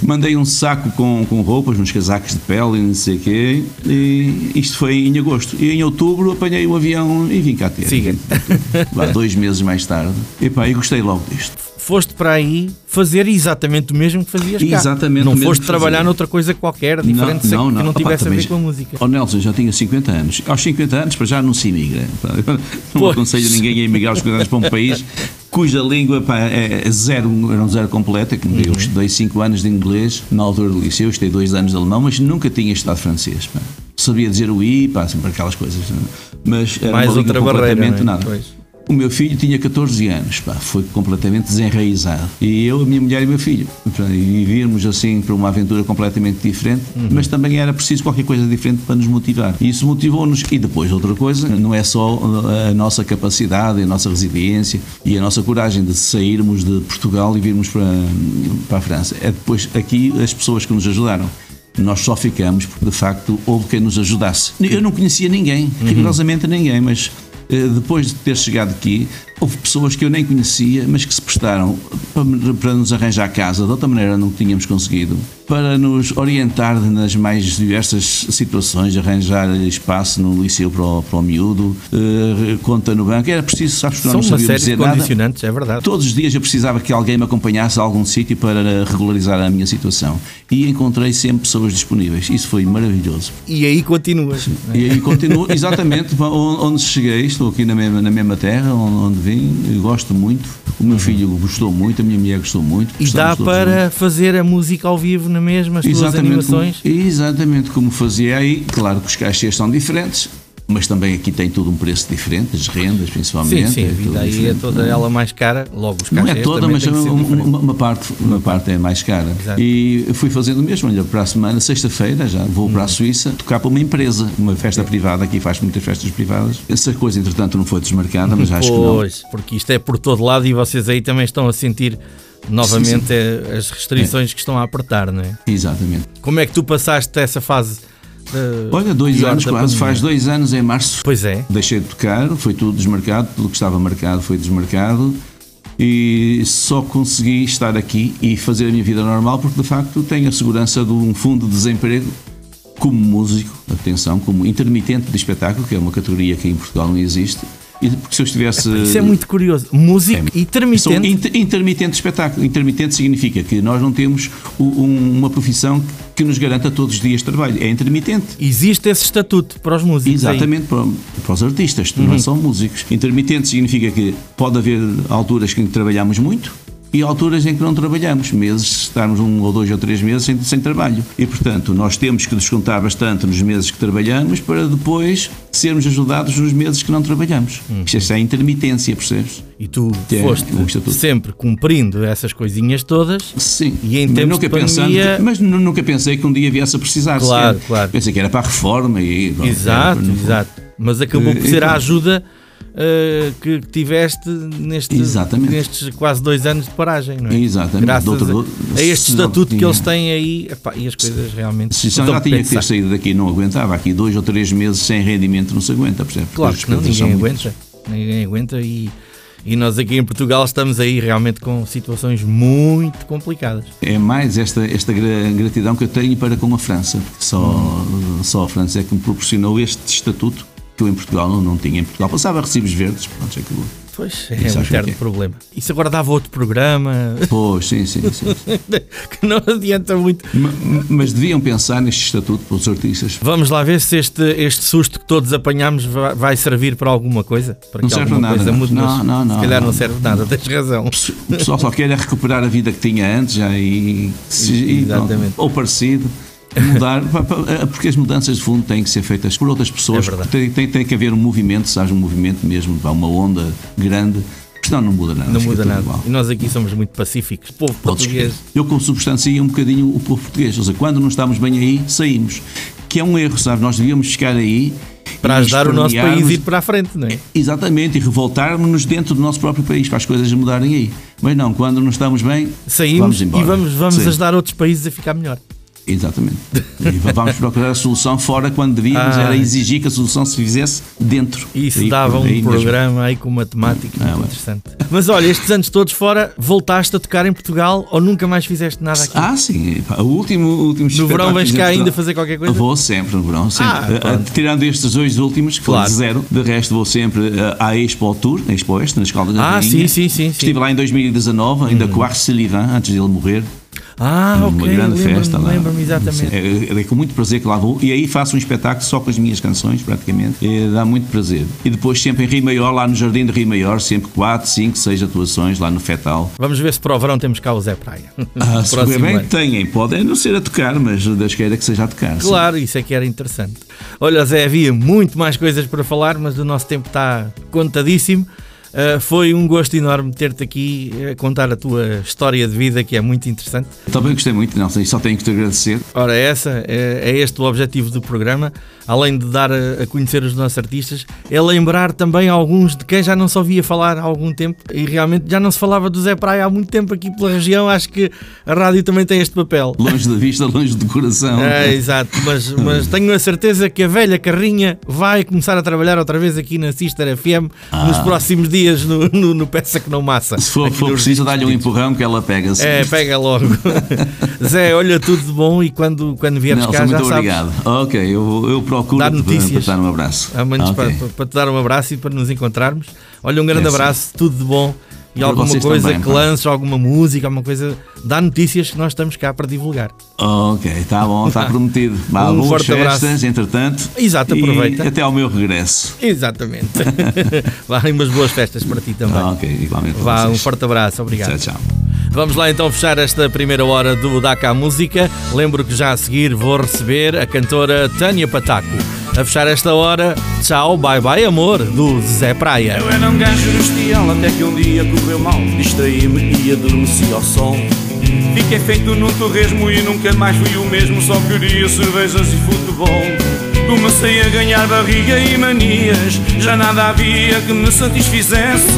Mandei um saco com, com roupas, uns casacos de pele e não sei o quê, e isto foi em agosto. E em outubro apanhei o avião e vim cá ter. Siga. Lá, dois meses mais tarde. E pá, e gostei logo disto. Foste para aí fazer exatamente o mesmo que fazias cá. Exatamente Não o mesmo foste que trabalhar noutra coisa qualquer, diferente não, que não. não Opa, tivesse a ver já- com a música. Oh Nelson, já tinha 50 anos. Aos 50 anos, para já não se imigra. Não Pois. aconselho ninguém a emigrar aos 50 anos para um país cuja língua pá, é é zero, era um zero completo. É que Uhum. Eu estudei 5 anos de inglês na altura do liceu, estudei 2 anos de alemão, mas nunca tinha estudado francês. pá. Sabia dizer o i, pá, sempre aquelas coisas. Mas era Mais outra barreira. completamente não é? nada. Pois. O meu filho tinha 14 anos, pá, foi completamente desenraizado. E eu, a minha mulher e o meu filho. Portanto, E virmos assim para uma aventura completamente diferente, Uhum. mas também era preciso qualquer coisa diferente para nos motivar. E isso motivou-nos. E depois, outra coisa, não é só a nossa capacidade, a nossa resiliência e a nossa coragem de sairmos de Portugal e virmos para, para a França. É depois aqui as pessoas que nos ajudaram. Nós só ficamos porque, de facto, houve quem nos ajudasse. Eu não conhecia ninguém, rigorosamente ninguém, mas eh, depois de ter chegado aqui, houve pessoas que eu nem conhecia, mas que se prestaram para, para nos arranjar casa, de outra maneira não tínhamos conseguido, para nos orientar nas mais diversas situações, arranjar espaço no liceu para o, para o miúdo, eh, conta no banco, era preciso, sabes que não de dizer nada. é verdade. Todos os dias eu precisava que alguém me acompanhasse a algum sítio para regularizar a minha situação. E encontrei sempre pessoas disponíveis. Isso foi maravilhoso. E aí continuas. E aí continuo exatamente onde cheguei. Estou aqui na mesma, na mesma terra onde, onde vim. Gosto muito. O meu filho gostou muito, a minha mulher gostou muito. E dá para fazer a música ao vivo na mesma, as tuas Exatamente como, animações. exatamente como fazia aí. Claro que os cachês são diferentes, mas também aqui tem tudo um preço diferente, as rendas Sim, principalmente. sim, é a vida aí é toda é? ela mais cara, logo os Não é toda, mas uma, uma- uma parte, uma parte é mais cara. Exato. E fui fazendo o mesmo. Olha, para a semana, sexta-feira, já vou para a Suíça tocar para uma empresa, uma festa privada. Aqui faz muitas festas privadas. Essa coisa, entretanto, não foi desmarcada, mas acho que não. Pois, porque isto é por todo lado e vocês aí também estão a sentir novamente eh, as restrições que estão a apertar, não é? Exatamente. Como é que tu passaste essa fase? Eh, Olha, dois anos quase, faz dois anos em março. Pois é. Deixei de tocar, foi tudo desmarcado, tudo o que estava marcado foi desmarcado e só consegui estar aqui e fazer a minha vida normal porque de facto tenho a segurança de um fundo de desemprego como músico, atenção, como intermitente de espetáculo, que é uma categoria que em Portugal não existe. Porque se eu estivesse. Isso é muito curioso. Música Sou intermitente. inter- intermitente espetáculo. Intermitente significa que nós não temos um- uma profissão que nos garanta todos os dias de trabalho. É intermitente. Existe esse estatuto para os músicos. aí. Exatamente, para, para os artistas, Uhum. não são músicos. Intermitente significa que pode haver alturas em que trabalhamos muito e alturas em que não trabalhamos, meses, estarmos um ou dois ou três meses sem, sem trabalho. E, portanto, nós temos que descontar bastante nos meses que trabalhamos para depois sermos ajudados nos meses que não trabalhamos. Uhum. Isto é a intermitência, percebes? E tu É, foste sempre cumprindo essas coisinhas todas. Sim. E em tempos nunca de pensando, pandemia- Mas nu- nunca pensei que um dia viesse a precisar. Claro, claro. Pensei que era para a reforma e. pronto, Exato, para- exato. Mas acabou por Eh, ser a então- ajuda uh, que tiveste neste, Exatamente. nestes quase dois anos de paragem, não é? Exatamente. Graças Doutor- a, a este estatuto que tinha- eles têm aí epá, e as coisas realmente. Se já que tinha que ter saído daqui, não aguentava. Aqui dois ou três meses sem rendimento não se aguenta, percebe? Claro que não, ninguém aguenta. Ninguém aguenta e, e nós aqui em Portugal estamos aí realmente com situações muito complicadas. É mais esta, esta gra- gratidão que eu tenho para com a França. Só, Hum. só a França é que me proporcionou este estatuto que eu em Portugal não, não tinha. Em Portugal passava recibos verdes, pronto, é que eu- Pois, é Isso um que eterno é. problema. Isso agora dava outro programa Pois, sim, sim, sim. sim. que não adianta muito. Ma- Mas deviam pensar neste estatuto para os artistas. Vamos lá ver se este, este susto que todos apanhamos vai, vai servir para alguma coisa. Para Não que serve nada, coisa não. Não, mas não, não, Se calhar não, não. serve nada, tens razão. O pessoal só quer é recuperar a vida que tinha antes já e, e pronto, Exatamente. ou parecido. Mudar, porque as mudanças de fundo têm que ser feitas por outras pessoas. É tem, tem, tem que haver um movimento, sabes, um movimento mesmo, uma onda grande, senão não muda nada. Não fica muda nada. igual. E nós aqui somos muito pacíficos. O povo português. Eu consubstancio um bocadinho o povo português. Ou seja, quando não estamos bem aí, saímos. Que é um erro, sabe? Nós devíamos ficar aí Para e ajudar o nosso país a ir para a frente, não é? Exatamente, e revoltarmos-nos dentro do nosso próprio país para as coisas mudarem aí. Mas não, quando não estamos bem, Saímos vamos e embora. vamos, vamos Sim, ajudar outros países a ficar melhor. Exatamente. E va- vamos procurar a solução fora quando devíamos Ah. era exigir que a solução se fizesse dentro. Isso Aí, dava um aí mesmo. programa aí com matemática Ah, muito bem. interessante. Mas olha, estes anos todos fora, voltaste a tocar em Portugal ou nunca mais fizeste nada aqui? Ah, sim. O último, o último no verão vens cá ainda fazer qualquer coisa? Vou sempre no verão, sempre. Ah, Eh. Tirando estes dois últimos, que Claro. de zero, de resto vou sempre eh, à Expo Tour, na Expo Oeste, na Escola da Ah, Rainha. sim, sim, sim, sim. Estive lá em 2019, ainda com o Arselivan, antes dele morrer. Ah, ok. uma grande lembro-me, festa lá. Lembro-me exatamente. É, é com muito prazer que lá vou. E aí faço um espetáculo só com as minhas canções, praticamente. Dá muito prazer. E depois sempre em Rio Maior, lá no Jardim de Rio Maior, sempre 4, 5, 6 atuações lá no Fetal. Vamos ver se para o verão temos cá o Zé Praia. Ah, se bem que têm, podem não ser a tocar, mas Deus queira que seja a tocar. sim. Claro, isso é que era interessante. Olha, Zé, havia muito mais coisas para falar, mas o nosso tempo está contadíssimo. Uh, foi um gosto enorme ter-te aqui a contar a tua história de vida, que é muito interessante. Também gostei muito, Nelson, e só tenho que te agradecer. Ora, essa é, é este o objetivo do programa, além de dar a, a conhecer os nossos artistas, é lembrar também alguns de quem já não se ouvia falar há algum tempo e realmente já não se falava do Zé Praia há muito tempo aqui pela região. Acho que a rádio também tem este papel. Longe da vista, longe do coração. É, exato, mas, mas tenho a certeza que a velha carrinha vai começar a trabalhar outra vez aqui na Sister FM nos próximos dias no, no, no Peça que não massa. Se for, for preciso, dá-lhe um empurrão que ela pega. -se. É, pega logo. Zé, olha, tudo de bom e quando, quando vieres Nelson, cá já muito obrigado. Ok, eu, eu procuro Dar notícias. para te dar um abraço. Para, para- para te dar um abraço e para nos encontrarmos. Olha, um grande É, sim. abraço, tudo de bom. E alguma coisa também, que pá. lances, alguma música, alguma coisa, dá notícias que nós estamos cá para divulgar. Ok, está bom, está prometido. Vá, Um boas forte festas, abraço. entretanto. Exato, aproveita. até ao meu regresso. Exatamente. Vá, umas boas festas para ti também. Ok, igualmente. Vá, um forte abraço, obrigado. Tchau, tchau. Vamos lá então fechar esta primeira hora do Daca Música. Lembro que já a seguir vou receber a cantora Tânia Pataco. A fechar esta hora, tchau, bye bye amor, do Zé Praia. Eu era um gajo no estial até que um dia correu mal. Distraí-me e adormeci ao sol. Fiquei feito num torresmo e nunca mais fui o mesmo Só queria cervejas e futebol. Comecei a ganhar barriga e manias Já nada havia que me satisfizesse.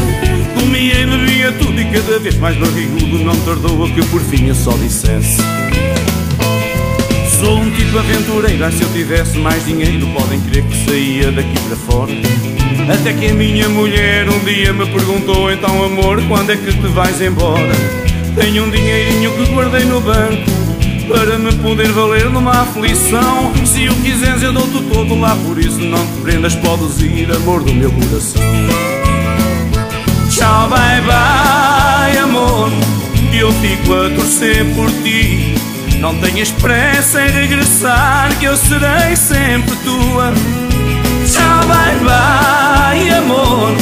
Comia e bebia tudo e cada vez mais barrigudo Não tardou a que por fim eu só dissesse Sou um tipo aventureiro, ah, se eu tivesse mais dinheiro Podem crer que saía daqui para fora Até que a minha mulher um dia me perguntou Então amor, quando é que te vais embora? Tenho um dinheirinho que guardei no banco Para me poder valer numa aflição Se o quiseres eu dou-te todo lá Por isso não te prendas, podes ir, amor do meu coração Tchau, bye bye, amor. Eu fico a torcer por ti. Não tenhas pressa em regressar, que eu serei sempre tua. Tchau, bye bye, amor.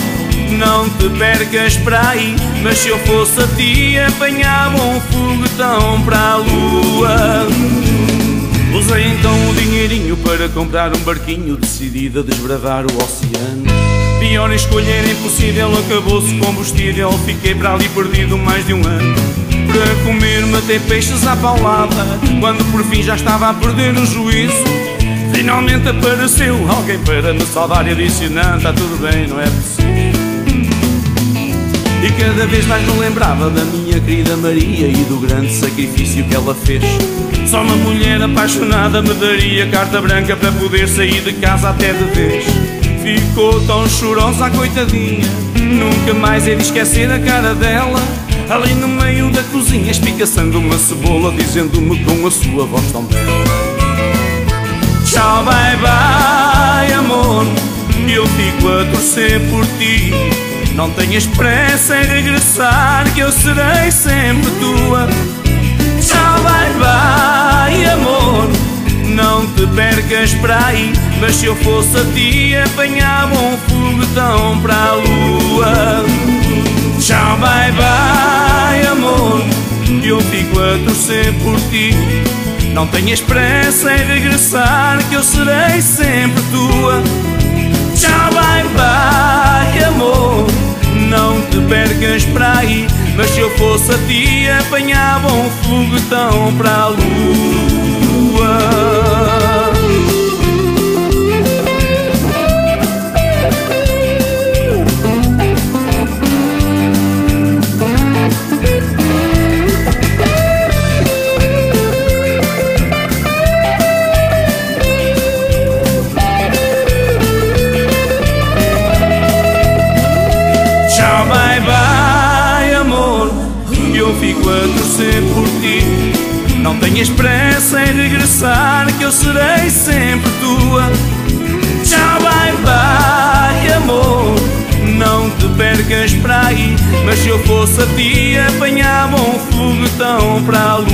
Não te percas para aí. Mas se eu fosse a ti, apanhava um foguetão para a lua. Usei então o dinheirinho para comprar um barquinho decidido a desbravar o oceano. Pior escolha era impossível, acabou-se combustível, fiquei para ali perdido mais de um ano. Para comer matei peixes à paulada, quando por fim já estava a perder o juízo. Finalmente apareceu alguém para me salvar e disse não, está tudo bem, não é preciso. E cada vez mais me lembrava da minha querida Maria E do grande sacrifício que ela fez Só uma mulher apaixonada me daria carta branca Para poder sair de casa até de vez Ficou tão chorosa a coitadinha Nunca mais ele esquecer a cara dela Ali no meio da cozinha espicaçando uma cebola Dizendo-me com a sua voz tão bela. Tchau, bye, bye, amor. Eu fico a torcer por ti. Não tenhas pressa em regressar Que eu serei sempre tua. Tchau, bye, bye, amor. Não te percas para aí Mas se eu fosse a ti Apanhava um foguetão para a lua Tchau, bye, bye, amor. Eu fico a torcer por ti. Não tenhas pressa em regressar Que eu serei sempre tua. Tchau, bye, bye, amor. Não te percas para aí Mas se eu fosse a ti Apanhava um foguetão para a lua torcer por ti. Não tenhas pressa em regressar Que eu serei sempre tua. Tchau, bye, bye, amor Não te percas para aí. Mas se eu fosse a ti Apanhava um foguetão para a lua.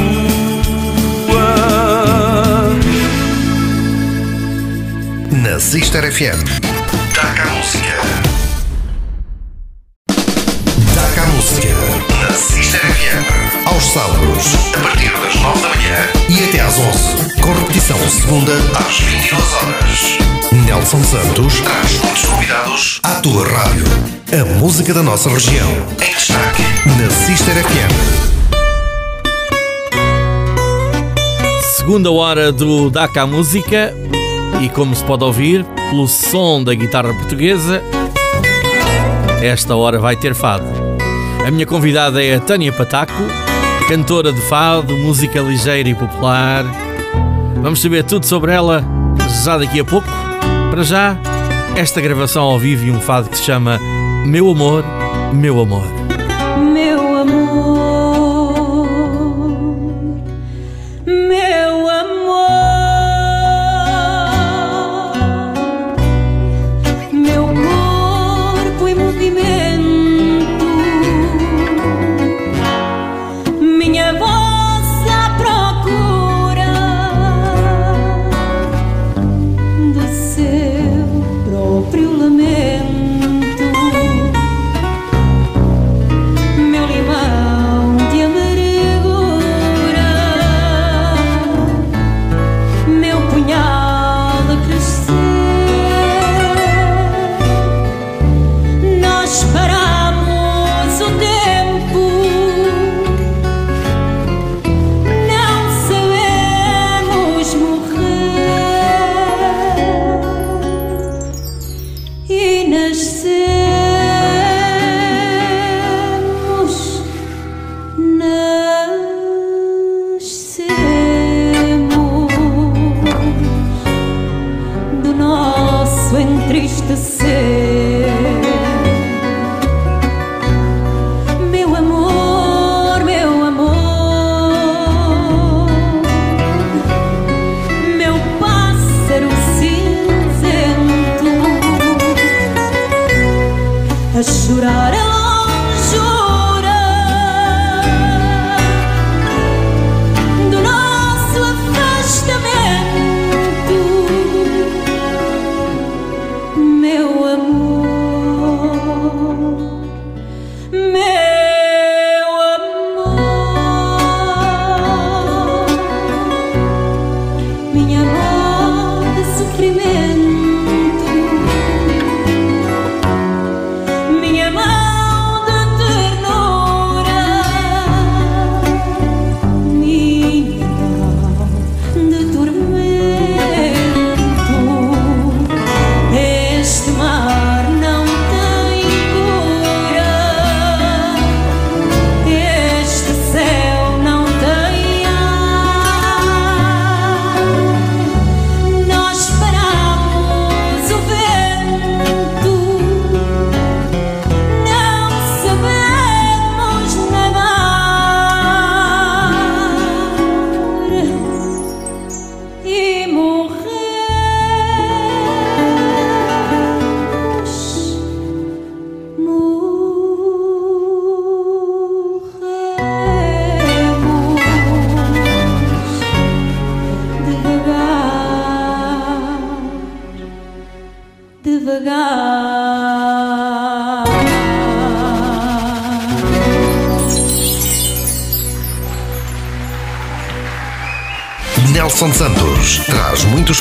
Na Sister FM. Nelson Santos traz muitos convidados à tua rádio. A música da nossa região. Em destaque. Na Sister FM. Segunda hora do DACA Música e como se pode ouvir pelo som da guitarra portuguesa, esta hora vai ter fado. A minha convidada é a Tânia Pataco, cantora de fado, música ligeira e popular. Vamos saber tudo sobre ela já daqui a pouco. Para já, esta gravação ao vivo e um fado que se chama Meu Amor, Meu Amor.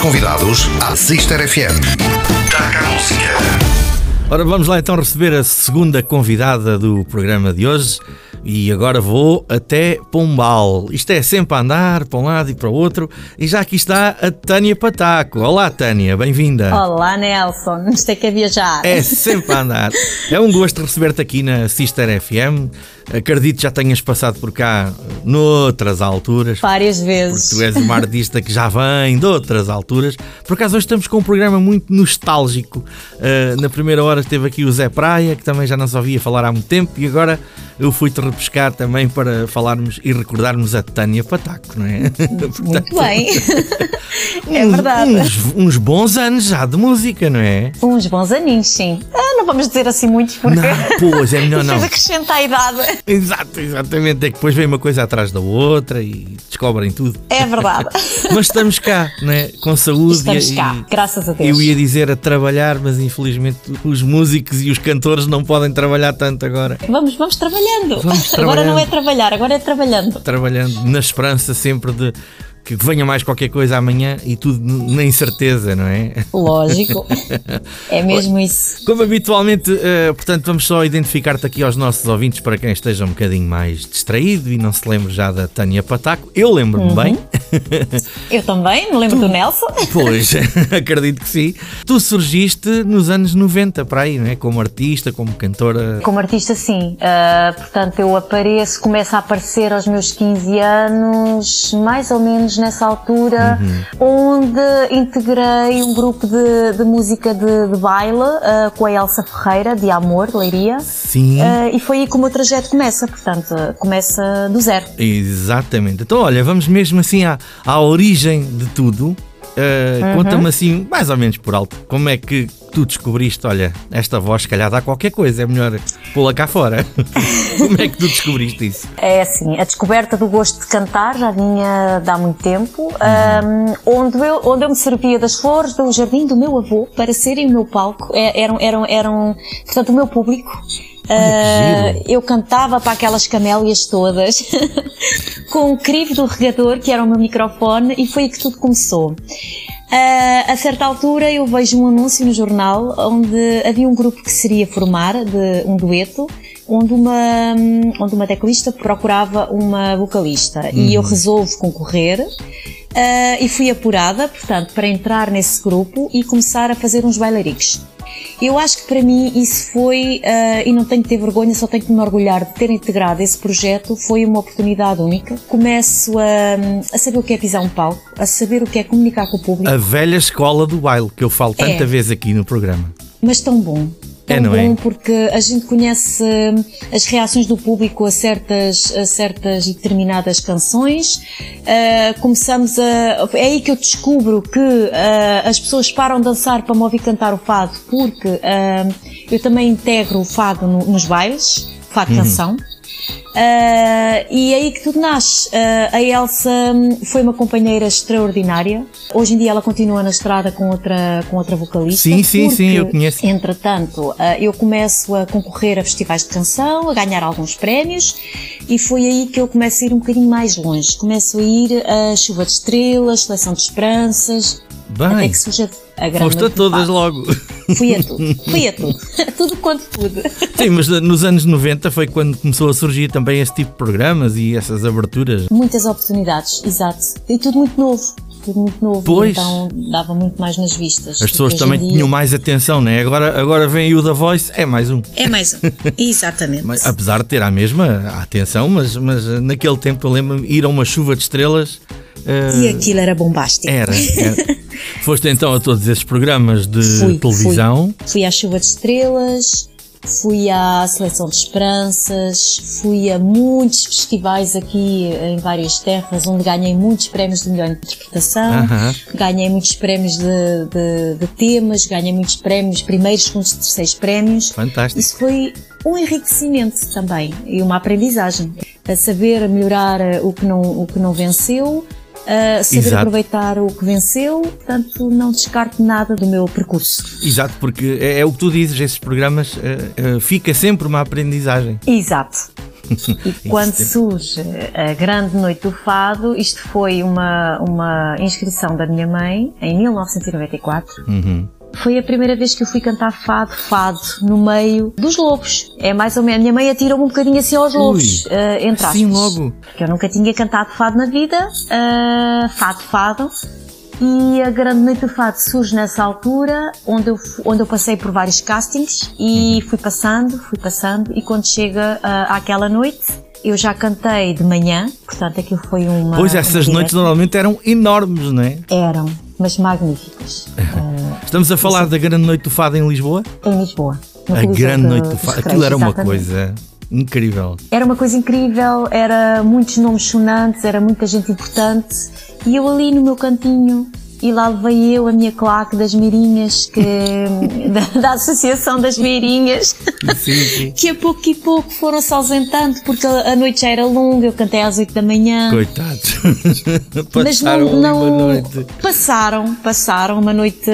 Convidados à Sister FM. Taca a música. Ora, vamos lá então receber a segunda convidada do programa de hoje. E agora vou até Pombal. Isto é sempre a andar para um lado e para o outro. E já aqui está a Tânia Pataco. Olá, Tânia, bem-vinda. Olá, Nelson. Isto é que é viajar. É sempre a andar. É um gosto receber-te aqui na Sister FM. Acredito que já tenhas passado por cá noutras alturas. Várias vezes. tu és uma artista que já vem de outras alturas. Por acaso hoje estamos com um programa muito nostálgico. Uh, na primeira hora esteve aqui o Zé Praia, que também já não se ouvia falar há muito tempo, e agora eu fui-te repescar também para falarmos e recordarmos a Tânia Pataco, não é? Muito bem. é verdade. Uns, uns bons anos já de música, não é? Uns bons aninhos, sim. Ah, não vamos dizer assim muitos, porque. Não, pois, é melhor não. Depois acrescenta a idade. Exato, exatamente. É que depois vem uma coisa atrás da outra e descobrem tudo. É verdade. Mas estamos cá, não é? Com saúde Estamos e, cá, graças a Deus. Eu ia dizer a trabalhar, mas infelizmente os músicos e os cantores não podem trabalhar tanto agora. Vamos, vamos trabalhando. Vamos Agora não é trabalhar, agora é trabalhando. Trabalhando na esperança sempre de que venha mais qualquer coisa amanhã e tudo na incerteza, não é? Lógico. É mesmo isso. Como habitualmente, eh, portanto, vamos só identificar-te aqui aos nossos ouvintes para quem esteja um bocadinho mais distraído e não se lembre já da Tânia Pataco. Eu lembro-me Uhum. bem. Eu também, me lembro do Nelson. Pois, acredito que sim. Tu surgiste nos anos 90 para aí, não é? Como artista, como cantora. Como artista, sim. Ah, portanto, eu apareço, começo a aparecer aos meus 15 anos, mais ou menos nessa altura, onde integrei um grupo de, de música de, de baile ah, com a Elsa Ferreira, de Amor, Leiria. Sim. Ah, e foi aí que o meu trajeto começa, portanto, começa do zero. Exatamente. Então, olha, vamos mesmo assim à, à origem de tudo. Uh, Conta-me assim, mais ou menos por alto, como é que tu descobriste? Olha, esta voz, se calhar, dá qualquer coisa, é melhor pô-la cá fora. como é que tu descobriste isso? É assim, a descoberta do gosto de cantar já vinha de há muito tempo, ahm, onde, eu, onde eu me servia das flores do jardim do meu avô para serem o meu palco, É- eram, eram, eram portanto, o meu público. Giro. eu cantava para aquelas camélias todas com o crivo do regador, que era o meu microfone, e foi aí que tudo começou. Ah, a certa altura eu vejo um anúncio no jornal onde havia um grupo que seria formar de um dueto onde uma, onde uma teclista procurava uma vocalista e eu resolvo concorrer ah, e fui apurada, portanto, para entrar nesse grupo e começar a fazer uns bailaricos. Eu acho que para mim isso foi, ah, e não tenho que ter vergonha, só tenho que me orgulhar de ter integrado esse projeto, foi uma oportunidade única. Começo a, a saber o que é pisar um palco, a saber o que é comunicar com o público, A velha escola do baile, que eu falo tanta É. vez aqui no programa. mas tão bom. Tão É, não bom é? porque a gente conhece hum, as reações do público a certas, a certas e determinadas canções. Ah, começamos a. É aí que eu descubro que ah, as pessoas param de dançar para me ouvir cantar o fado, porque ah, eu também integro o fado no- nos bailes, fado canção. Ah, e é aí que tudo nasce. Ah, a Elsa hum, foi uma companheira extraordinária. Hoje em dia ela continua na estrada com outra, com outra vocalista. Sim, sim, sim, porque, eu conheço. Entretanto, ah, eu começo a concorrer a festivais de canção, a ganhar alguns prémios e foi aí que eu começo a ir um bocadinho mais longe. Começo a ir a Chuva de Estrelas, Seleção de Esperanças, até Bem, que surge a foste a todas logo. Fui a tudo, fui a tudo. tudo quanto pude. Sim, mas nos anos 90 foi quando começou a surgir também esse tipo de programas e essas aberturas. Muitas oportunidades, exato. E tudo muito novo. Tudo muito novo. Pois. Então dava muito mais nas vistas. As pessoas também dia- tinham mais atenção, né? Agora, agora vem aí o da Voice, é mais um. É mais um. Exatamente. Mas, apesar de ter a mesma atenção, mas, mas naquele tempo eu lembro-me ir a uma chuva de estrelas. eh, E aquilo era bombástico. era, era. Foste então a todos esses programas de Fui, televisão. Fui. Fui à Chuva de Estrelas, fui à Seleção de Esperanças, fui a muitos festivais aqui em várias terras, onde ganhei muitos prémios de melhor interpretação, Aham. ganhei muitos prémios de, de- de temas, ganhei muitos prémios, primeiros, segundos, terceiros prémios. Fantástico. Isso foi um enriquecimento também e uma aprendizagem. A saber melhorar o que não, o que não venceu, saber Exato. aproveitar o que venceu, portanto não descarto nada do meu percurso. Exato, porque é, é o que tu dizes, esses programas eh, fica sempre uma aprendizagem. Exato. E quando surge a grande noite do fado, isto foi uma, uma inscrição da minha mãe em 1994. Foi a primeira vez que eu fui cantar fado, fado, no meio dos lobos. É mais ou menos. A minha mãe atirou-me um bocadinho assim aos lobos, Ui, eh, entre aspas. assim logo? Porque eu nunca tinha cantado fado na vida, eh, fado, fado. E a grande noite do fado surge nessa altura, onde eu, onde eu passei por vários castings e fui passando, fui passando. E quando chega ah, àquela noite, eu já cantei de manhã, portanto aquilo foi uma. Pois essas uma noites normalmente eram enormes, não é? Eram, mas magníficas. Ah, Estamos a falar da grande noite do fado em Lisboa? em Lisboa. A grande de- noite do fado. Aquilo era uma coisa incrível. Era uma coisa incrível, era muitos nomes sonantes, era muita gente importante. E eu ali no meu cantinho, e lá levei eu a minha claque das Mirinhas, que, da, da Associação das Mirinhas, Sim, sim. que a pouco e pouco foram se ausentando, porque a, a noite já era longa, eu cantei às 8 da manhã. Coitados. Mas Passaram não, ali não uma noite. passaram, passaram uma noite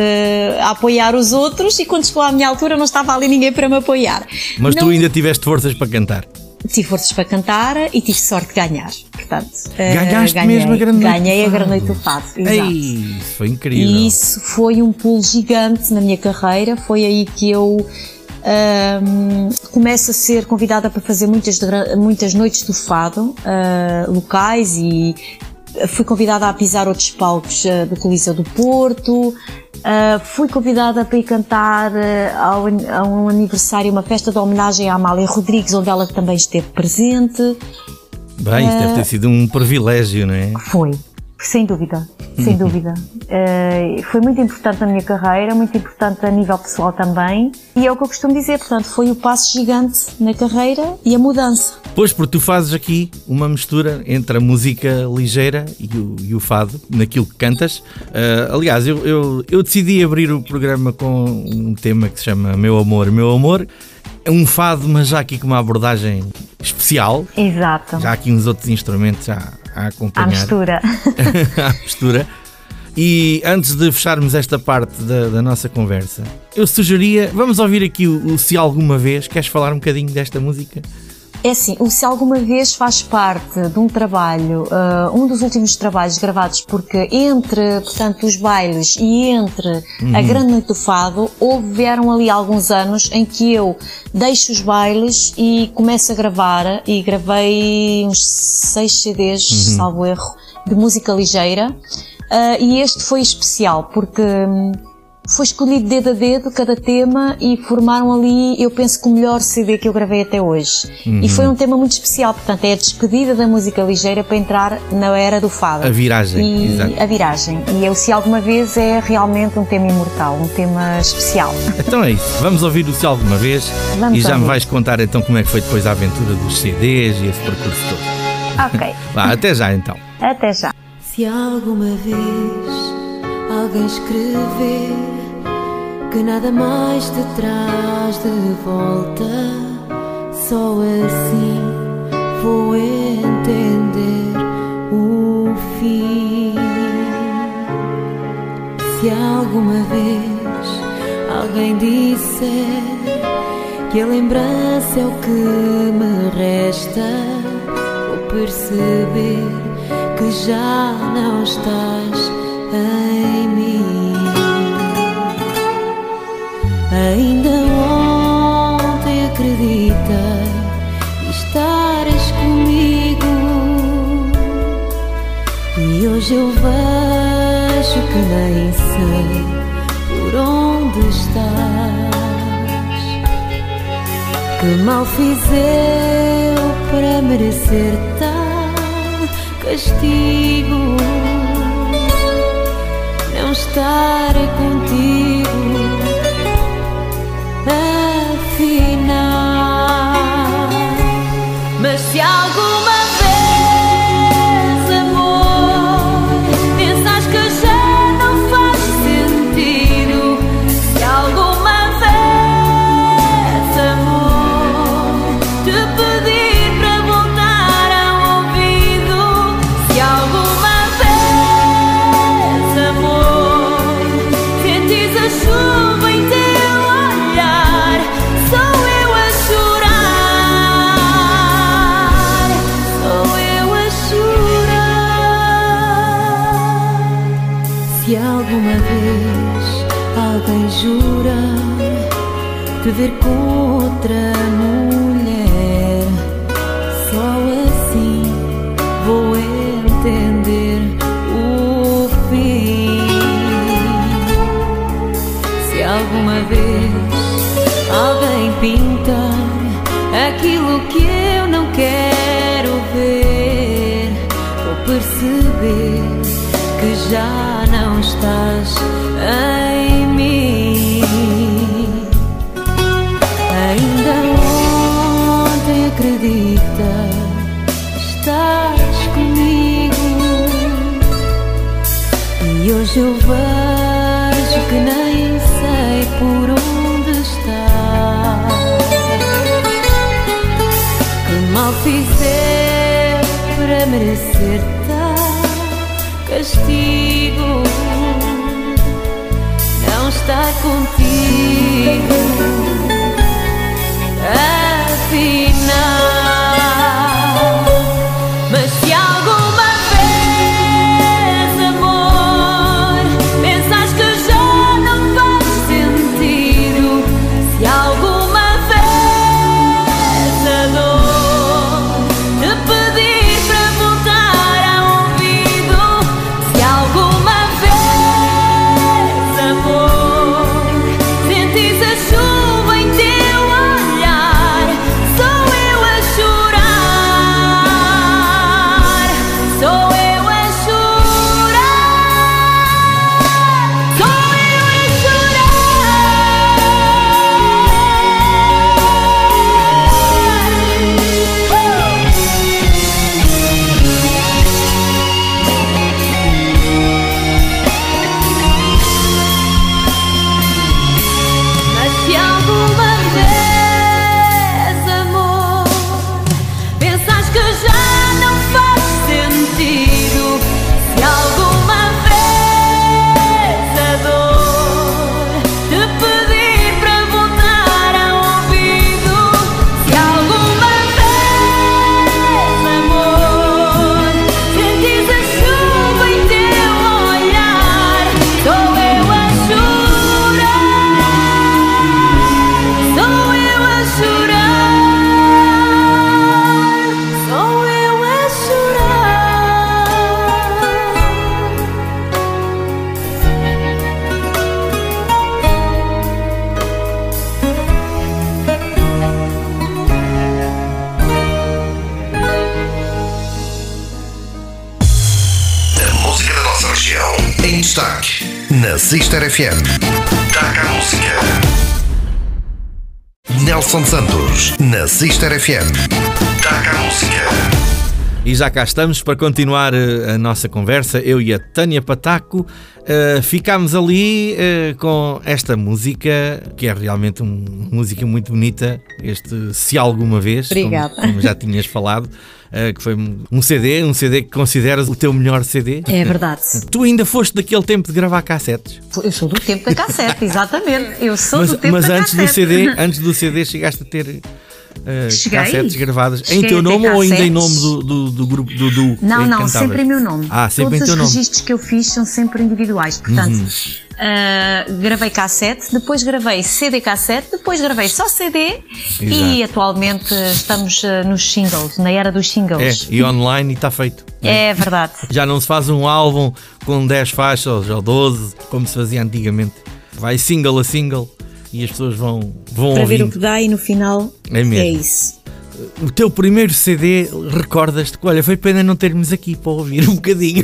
a apoiar os outros e quando chegou à minha altura não estava ali ninguém para me apoiar. Mas tu Não- ainda tiveste forças para cantar. Tive forças para cantar e tive sorte de ganhar. Portanto, eh, Ganhaste ganhei, mesmo a grande Ganhei a grande fado. noite do fado. Ei, foi incrível. E isso foi um pulo gigante na minha carreira. Foi aí que eu ahm, começo a ser convidada para fazer muitas, muitas noites do fado ah, locais e fui convidada a pisar outros palcos ah, do Coliseu do Porto. Ah, fui convidada para ir cantar ah, ao, a um aniversário, uma festa de homenagem à Amália Rodrigues, onde ela também esteve presente. Bem, isso deve ter sido um privilégio, não é? Foi, sem dúvida, sem dúvida. Eh, foi muito importante na minha carreira, muito importante a nível pessoal também. E é o que eu costumo dizer, portanto, foi o passo gigante na carreira e a mudança. Pois, porque tu fazes aqui uma mistura entre a música ligeira e o, e o fado, naquilo que cantas. Ah, aliás, eu, eu, eu decidi abrir o programa com um tema que se chama Meu Amor, Meu Amor. É um fado, mas já aqui com uma abordagem especial. Exato. Já aqui uns outros instrumentos a, a À acompanhar. mistura. à mistura. E antes de fecharmos esta parte da, da nossa conversa, eu sugeria, vamos ouvir aqui o, o Se Alguma Vez. Queres falar um bocadinho desta música? É assim, Se Alguma Vez faz parte de um trabalho, ah, um dos últimos trabalhos gravados, porque entre, portanto, os bailes e entre a Grande Noite do Fado, houveram ali alguns anos em que eu deixo os bailes e começo a gravar, e gravei uns seis CDs, salvo erro, de música ligeira, Ah, e este foi especial, porque... foi escolhido dedo a dedo cada tema e formaram ali, eu penso que o melhor CD que eu gravei até hoje. E foi um tema muito especial, portanto, é a despedida da música ligeira para entrar na era do fado. A viragem, E exato. a viragem. E eu, se alguma vez, é realmente um tema imortal, um tema especial. Então é isso, vamos ouvir o Se Alguma Vez Vamos e já me ouvir. vais contar então como é que foi depois a aventura dos CDs e esse percurso todo. Ok, Vá, até já então. até já. Se alguma vez alguém escrever que nada mais te traz de volta, só assim vou entender o fim. Se alguma vez alguém disser que a lembrança é o que me resta, vou perceber que já não estás Ainda ontem acreditei que estares comigo e hoje eu vejo que nem sei por onde estás. Que mal fiz eu para merecer tal castigo? Não estarei contigo, Mas se alguma te FM. Taca a música. Nelson Santos na Sister FM. Taca a música. E já cá estamos para continuar eh, a nossa conversa, eu e a Tânia Pataco. Eh, ficámos ali eh, com esta música, que é realmente uma música muito bonita, este Se Alguma Vez, como, Obrigada. como já tinhas falado, eh, que foi um CD, um CD que consideras o teu melhor CD. É verdade. Tu ainda foste daquele tempo de gravar cassetes, Eu sou do tempo da cassete, exatamente. Eu sou mas, do tempo mas da antes do cassete. CD, antes do CD chegaste a ter Cheguei. cassetes gravadas em Cheguei teu a ter nome ou ainda em nome do, do, do grupo do, do Não, em não, sempre em meu nome. Ah, sempre Todos em teu os nome. Registros que eu fiz são sempre individuais. Portanto, ah, gravei cassete, depois gravei CD cassete, depois gravei só CD e Exato. atualmente estamos ah, nos singles, na era dos É, singles. e online e está feito. É verdade. Já não se faz um álbum com 10 faixas ou 12, como se fazia antigamente. Vai single a single e as pessoas vão, vão Para ver o ouvindo. que dá e no final É é isso. O teu primeiro CD, recordas-te olha, foi pena não termos aqui para ouvir um bocadinho.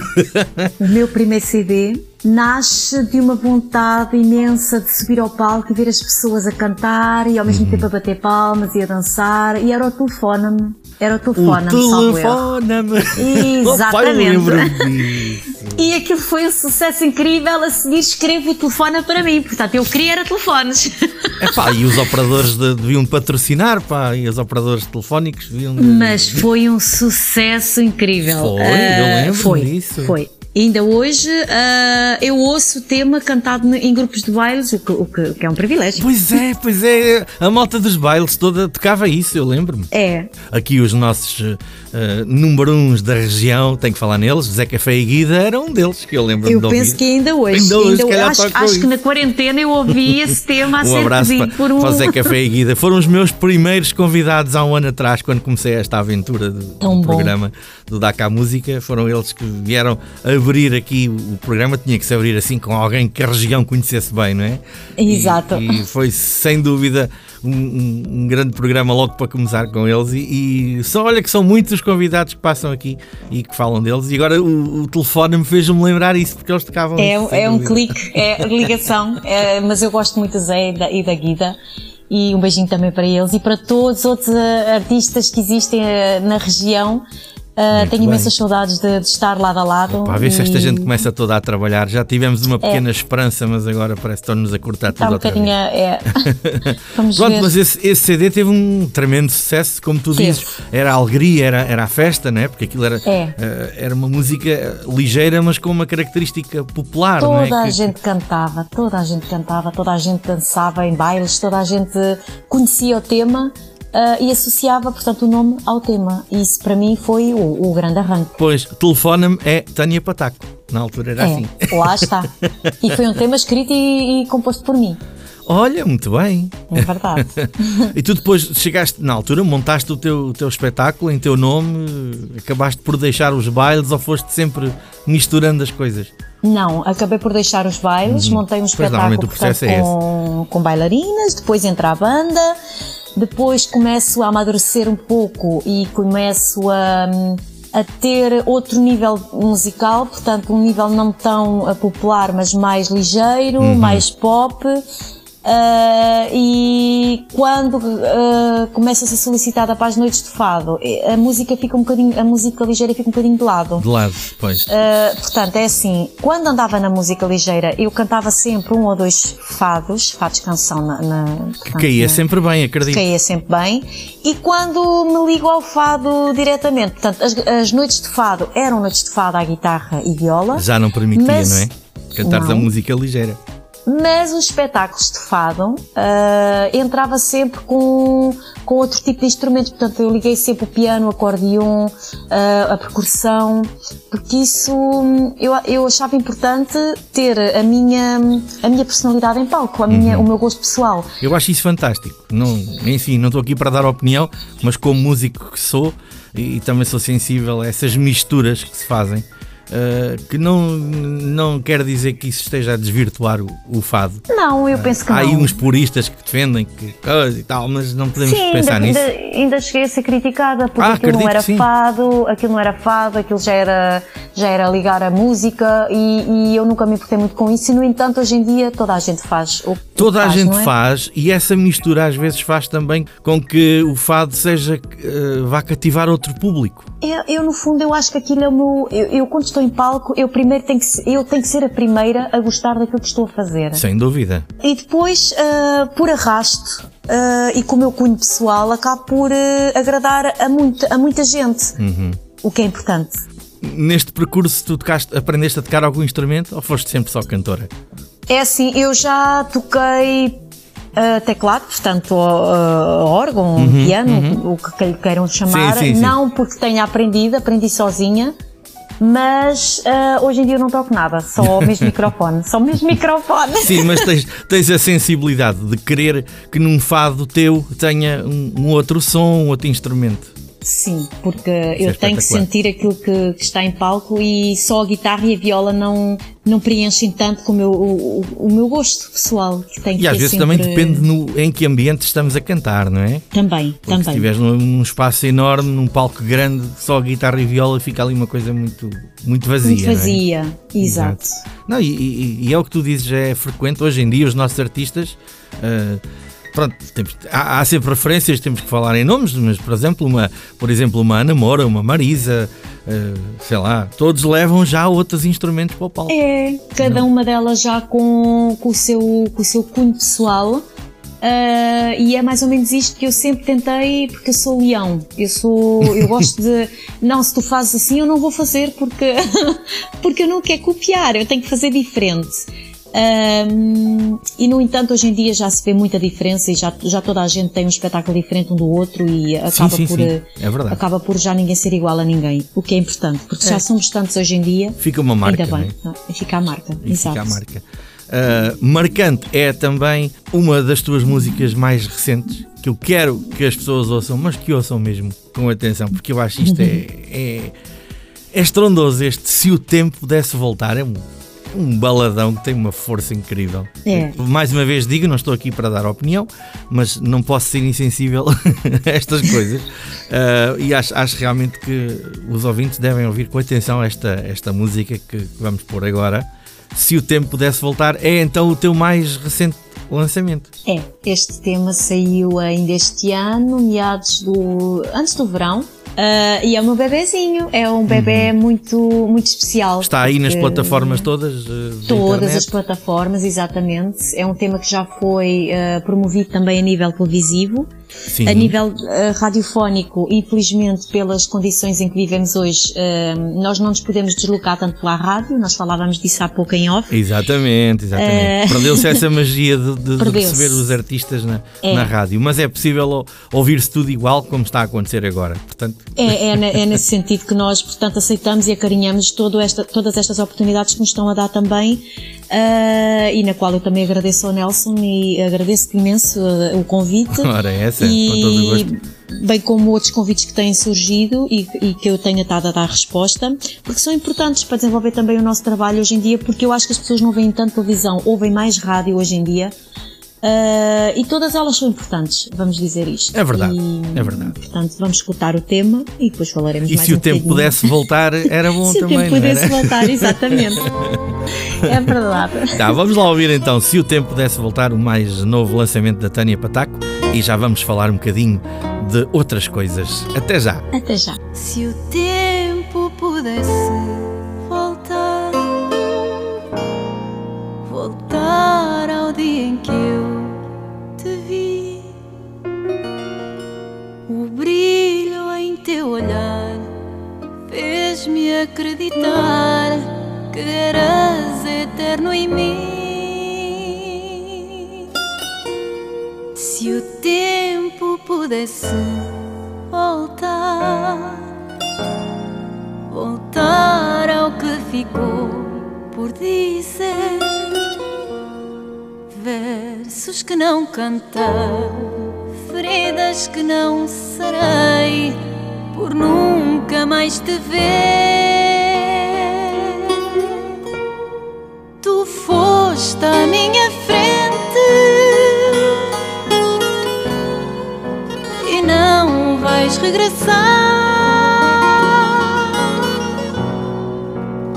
O meu primeiro CD nasce de uma vontade imensa de subir ao palco e ver as pessoas a cantar e ao Uhum. mesmo tempo a bater palmas e a dançar e era o telefone-me. Era o telefone-me, telefone-me. Exatamente. Eu. E aquilo foi um sucesso incrível. A seguir, escrevo o telefone para mim. Portanto, eu queria era telefones. Epá, e os operadores de- deviam patrocinar, pá, e os operadores telefónicos deviam. de- Mas foi um sucesso incrível. Foi, eu Ah, lembro foi, disso. Foi. Ainda hoje uh, eu ouço o tema cantado em grupos de bailes, o que, o que, o que é um privilégio. Pois é, pois é. A malta dos bailes toda tocava isso, eu lembro-me. É. Aqui os nossos uh, número uns da região, tenho que falar neles, Zé Café e Guida era um deles que eu lembro-me Eu de penso ouvir. que ainda hoje. Ainda hoje, calhar acho, acho isso. que na quarentena eu ouvi esse tema a Um ser abraço pedido para, por um. para Zé Café e Guida. Foram os meus primeiros convidados há um ano atrás, quando comecei esta aventura do, do programa do Dakar Música. Foram eles que vieram abrir aqui o programa. Tinha que se abrir assim com alguém que a região conhecesse bem, não é? E- Exato. E, foi sem dúvida um, um- um grande programa logo para começar com eles. E, e só olha que são muitos os convidados que passam aqui e que falam deles. E agora o, o telefone me fez-me lembrar isso, porque eles tocavam É, isso, é um clique, é ligação, é, mas eu gosto muito do Zé e da, e da Guida. E um beijinho também para eles e para todos os outros eh, artistas que existem eh, na região. Eh, Muito tenho bem. imensas saudades de, de estar lado a lado. Para ver se esta e gente começa toda a trabalhar. Já tivemos uma pequena esperança, mas agora parece que estão-nos a cortar Está tudo um bocadinho. É, vamos Pronto, ver. mas esse, esse CD teve um tremendo sucesso, como tu Teve. dizes. Era a alegria, era, era a festa, né? porque aquilo era, É. eh, era uma música ligeira, mas com uma característica popular. é? Toda a Que- gente cantava, toda a gente cantava, toda a gente dançava em bailes, toda a gente conhecia o tema ah, e associava, portanto, o nome ao tema. Isso para mim foi o, o grande arranque. Pois, telefona-me é Tânia Pataco. Na altura era assim. É, lá está. E foi um tema escrito e, e composto por mim. Olha, muito bem. É verdade. E tu depois chegaste, na altura, montaste o teu, o teu espetáculo em teu nome, acabaste por deixar os bailes ou foste sempre misturando as coisas? Não, acabei por deixar os bailes, montei um Uhum. Pois, normalmente espetáculo processo portanto, é com, com bailarinas, depois entra a banda, depois começo a amadurecer um pouco e começo a, a ter outro nível musical, portanto um nível não tão eh, popular, mas mais ligeiro, Uhum. mais pop. Ah, e quando ah, começa a ser solicitada para as noites de fado, a música fica um bocadinho, a música ligeira fica um bocadinho de lado. De lado, pois. Uh, portanto, é assim, quando andava na música ligeira, eu cantava sempre um ou dois fados, fados canção na, na que portanto, caía na- sempre bem, acredito. caía sempre bem. E quando me ligo ao fado diretamente, portanto, as, as noites de fado eram noites de fado à guitarra e viola, Já não permitia, Mas- não é? Cantares a música ligeira. Mas os espetáculos de fado uh, entrava sempre com, com outro tipo de instrumentos. Portanto, eu liguei sempre o piano, o acordeon, uh, a percussão, porque isso hum, eu, eu achava importante ter a minha, a minha personalidade em palco, a minha, o meu gosto pessoal. Eu acho isso fantástico. Não, enfim, não estou aqui para dar opinião, mas como músico que sou, e, também sou sensível a essas misturas que se fazem, eh, que não, não quer dizer que isso esteja a desvirtuar o, o fado. Não, eu penso que Há não. aí uns puristas que defendem que coisa e tal, mas não podemos Sim, pensar ainda, nisso. ainda, ainda cheguei a ser criticada porque Ah, aquilo não era fado, aquilo não era fado, aquilo já era, já era ligar a música e, e eu nunca me importei muito com isso e no entanto hoje em dia toda a gente faz o que Toda a faz, gente não é? faz e essa mistura às vezes faz também com que o fado seja eh, vá cativar outro público. Eu, eu, no fundo eu acho que aquilo é o meu, eu, eu quando estou em palco eu primeiro tenho que, eu tenho que ser a primeira a gostar daquilo que estou a fazer. Sem dúvida. E depois, ah, por arrasto, ah, e com o meu cunho pessoal, acabo por ah, agradar a muita, a muita gente. Uhum. O que é importante. Neste percurso tu tocaste, aprendeste a tocar algum instrumento ou foste sempre só cantora? É assim, eu já toquei ah, teclado, portanto, órgão, piano, o que queiram chamar. Uhum, Sim, sim, sim. Não porque tenha aprendido, aprendi sozinha. Mas ah, hoje em dia eu não toco nada, só o mesmo microfone. Só o mesmo microfone. Sim, mas tens, tens a sensibilidade de querer que num fado teu tenha um, um outro som, um outro instrumento. Sim, porque é eu tenho que sentir aquilo que, que está em palco e só a guitarra e a viola não, não preenchem tanto como o, o, o meu gosto pessoal. Que tem que E às vezes sempre- também depende no, em que ambiente estamos a cantar, não é? Também, Porque se também. estiveres num, num espaço enorme, num palco grande, só guitarra e viola, fica ali uma coisa muito, muito vazia. Muito não é? vazia, exato. Não, e, e- e é o que tu dizes, é frequente hoje em dia os nossos artistas. ah, pronto, temos- há, há sempre referências, temos que falar em nomes, mas por exemplo, uma, por exemplo, uma Ana Moura, uma Marisa, ah, sei lá, todos levam já outros instrumentos para o palco. É, cada uma delas já com, com, o, seu, com o seu cunho pessoal. Uh, e é mais ou menos isto que eu sempre tentei, porque eu sou leão. Eu sou, eu gosto de, não, se tu fazes assim, eu não vou fazer porque, porque eu não quero copiar, eu tenho que fazer diferente. Um, e no entanto, hoje em dia já se vê muita diferença e já, já toda a gente tem um espetáculo diferente um do outro e acaba, sim, sim, por, sim. É verdade. acaba por já ninguém ser igual a ninguém, o que é importante, porque já somos tantos hoje em dia. Fica uma marca. Ainda bem, é? e fica a marca. E exato. fica a marca. Uh, marcante é também uma das tuas músicas mais recentes que eu quero que as pessoas ouçam, mas que ouçam mesmo com atenção, porque eu acho isto é, é, é estrondoso. Este Se o Tempo Pudesse Voltar é um, um baladão que tem uma força incrível. É. Mais uma vez digo, não estou aqui para dar opinião, mas não posso ser insensível a estas coisas. Uh, e acho, acho realmente que os ouvintes devem ouvir com atenção esta, esta música que, que vamos pôr agora. Se o tempo pudesse voltar, é então o teu mais recente lançamento. É, este tema saiu ainda este ano, meados do. antes do verão. Ah, e é o meu bebezinho, é um bebê muito, muito especial. Uhum. Está aí nas plataformas todas? uh, da Todas internet? as plataformas, exatamente. É um tema que já foi ah, promovido também a nível televisivo. Sim. A nível ah, radiofónico, infelizmente, pelas condições em que vivemos hoje, ah, nós não nos podemos deslocar tanto pela rádio, nós falávamos disso há pouco em off. Exatamente, exatamente. Perdeu-se essa magia de, de- de receber os artistas na, É. na rádio, mas é possível ou- ouvir-se tudo igual como está a acontecer agora. Portanto, É, é, ne- é nesse sentido que nós, portanto, aceitamos e acarinhamos todo esta, todas estas oportunidades que nos estão a dar também e na qual eu também agradeço ao Nelson e agradeço imenso o convite. Ora, essa, com todo o gosto. Bem como outros convites que têm surgido e, e que eu tenha estado a dar resposta, porque são importantes para desenvolver também o nosso trabalho hoje em dia, porque eu acho que as pessoas não veem tanto televisão, ouvem mais rádio hoje em dia. ah, e todas elas são importantes, vamos dizer isto. É verdade, E, é verdade. Portanto, vamos escutar o tema e depois falaremos e mais se um o tempo bocadinho. pudesse voltar, era bom Se o também, tempo não pudesse era? voltar, exatamente. é verdade. Tá, vamos lá ouvir então Se o Tempo Pudesse Voltar, o mais novo lançamento da Tânia Pataco e já vamos falar um bocadinho de outras coisas. Até já! Até já. Se o tempo pudesse voltar, voltar ao dia em que eu te vi, o brilho em teu olhar fez-me acreditar que eras eterno em mim. Se o tempo pudesse voltar, voltar ao que ficou por dizer, versos que não cantei, feridas que não serei, por nunca mais te ver. Tu foste à minha frente regressar.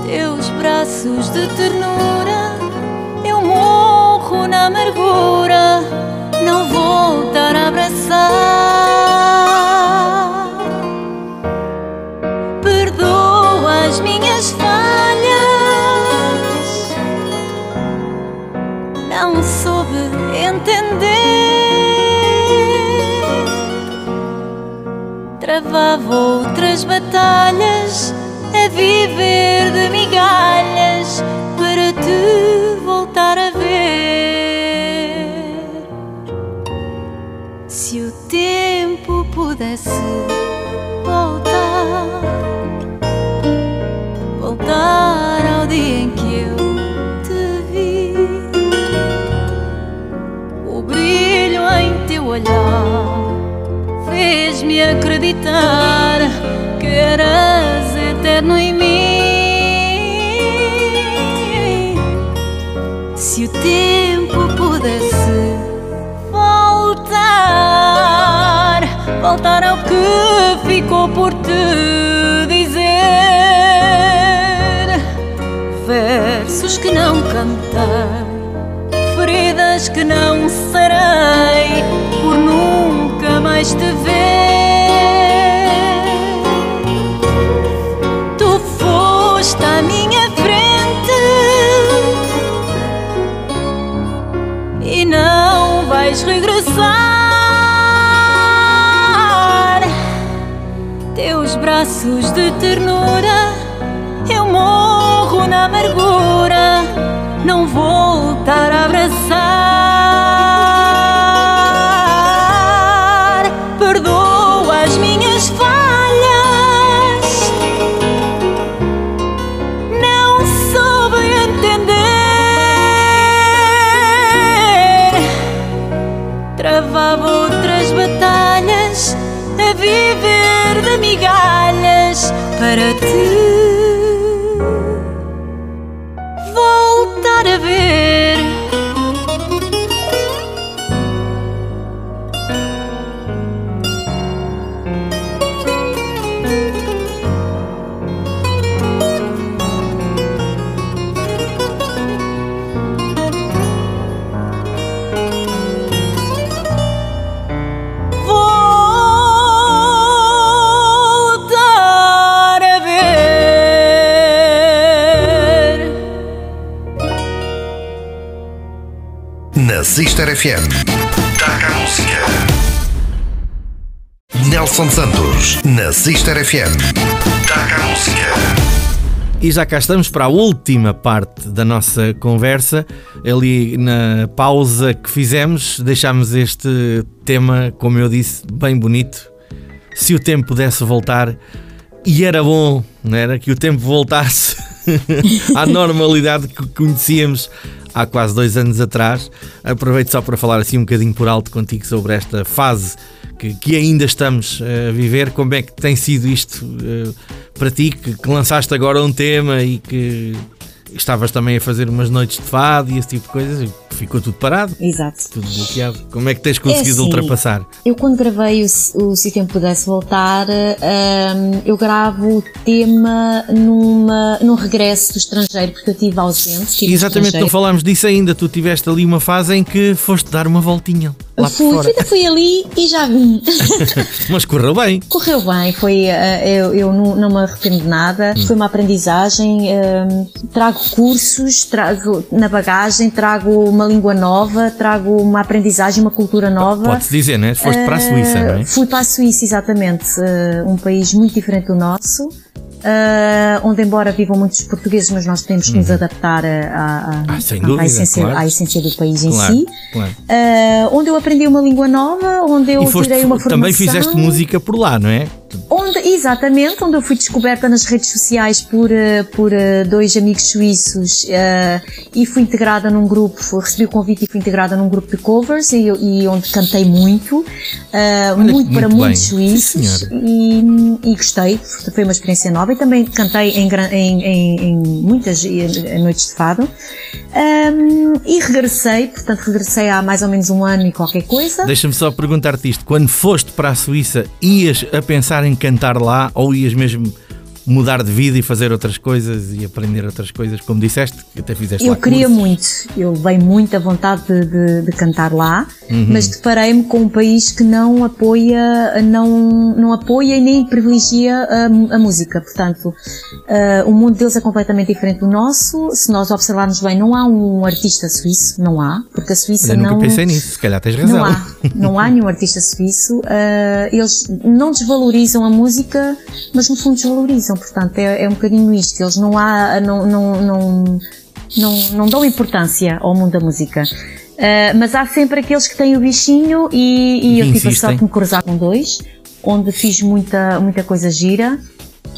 Teus braços de ternura, eu morro na amargura, não voltar Travava outras batalhas a viver de migalhas para te voltar a ver. Se o tempo pudesse voltar, voltar ao dia em que eu te vi, o brilho em teu olhar fez-me acreditar que eras eterno em mim. Se o tempo pudesse voltar, voltar ao que ficou por te dizer, versos que não cantei feridas que não serei por nunca mais te ver. Tu foste à minha frente e não vais regressar. Teus braços de ternura, eu morro na amargura, não voltará. Migalhas para Na Sister FM. Taca a música. Nelson Santos. Na Sister FM. Taca a música. E já cá estamos para a última parte da nossa conversa. Ali na pausa que fizemos, deixámos este tema, como eu disse, bem bonito. Se o tempo pudesse voltar, e era bom, não era? Que o tempo voltasse à normalidade que conhecíamos há quase dois anos atrás. Aproveito só para falar assim um bocadinho por alto contigo sobre esta fase que, que ainda estamos eh, a viver. Como é que tem sido isto eh, para ti, que, que lançaste agora um tema e que estavas também a fazer umas noites de fado e esse tipo de coisas e ficou tudo parado, Exato. tudo bloqueado. Como é que tens conseguido assim, ultrapassar? Eu quando gravei o, Se- o Se o Tempo Pudesse Voltar, hum, eu gravo o tema numa, num regresso do estrangeiro, porque eu estive ausente. estive no Exatamente, não falámos disso ainda. Tu tiveste ali uma fase em que foste dar uma voltinha lá Fui, fora. fui, fui ali e já vim. Mas correu bem. Correu bem, foi, eh, eu, eu não, não me arrependo de nada, Hum. foi uma aprendizagem, hum, trago cursos, trago na bagagem, trago uma língua nova, trago uma aprendizagem, uma cultura nova. Pode-se dizer, né? Foste para a Suíça, não é? Uh, Fui para a Suíça, exatamente. uh, um país muito diferente do nosso. uh, onde, embora vivam muitos portugueses, mas nós temos que nos adaptar a, a- a- Uhum. Ah, sem à dúvida, essência, claro. à essência do país em Claro, si. claro. Uh, onde eu aprendi uma língua nova, onde eu E foste, tirei uma formação. também fizeste música por lá, não é? Onde, exatamente, onde eu fui descoberta nas redes sociais por, eh, por eh, dois amigos suíços eh, e fui integrada num grupo, fui- recebi o convite e fui integrada num grupo de covers e, e onde cantei muito, eh, muito, muito para bem. muitos suíços e, e gostei, foi uma experiência nova e também cantei em, em, em- em muitas noites de fado Ahm, e regressei, portanto regressei há mais ou menos um ano e qualquer coisa. Deixa-me só perguntar-te isto. Quando foste para a Suíça, ias a pensar em cantar lá ou ias mesmo mudar de vida e fazer outras coisas e aprender outras coisas, como disseste, que até fizeste Eu lá queria cursos. muito, eu levei muita vontade de, de- de cantar lá, Uhum. mas deparei-me com um país que não apoia, não, não apoia e nem privilegia a, a música. Portanto, ah, o mundo deles é completamente diferente do nosso. Se nós observarmos bem, não há um artista suíço, não há, porque a Suíça nunca não. pensei nisso, se calhar tens razão. Não há, não há nenhum artista suíço. Ah, eles não desvalorizam a música, mas no fundo desvalorizam. Portanto, é, é um bocadinho isto. Eles não há, não, não, não, não, não dão importância ao mundo da música. Ah, mas há sempre aqueles que têm o bichinho e, e eu tive a sorte de me cruzar com dois, onde fiz muita, muita coisa gira.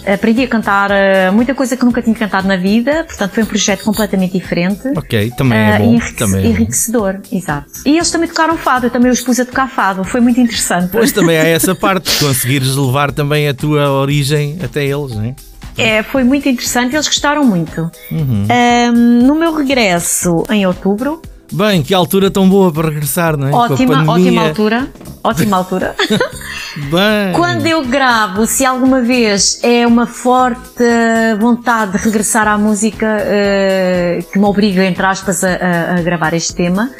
Aprendi a cantar ah, muita coisa que nunca tinha cantado na vida, portanto foi um projeto completamente diferente. Ok, também é Ah, bom. também é bom. enriquecedor, exato. E eles também tocaram fado, eu também os pus a tocar fado, foi muito interessante. Pois também há essa parte, de conseguires levar também a tua origem até eles, não é? É, foi muito interessante, eles gostaram muito. Uhum. Ahm, no meu regresso em outubro, Bem, que altura tão boa para regressar, não é? Ótima, ótima altura, ótima altura. Bem, Quando eu gravo, se alguma vez é uma forte vontade de regressar à música eh, que me obriga, entre aspas, a, a- a gravar este tema,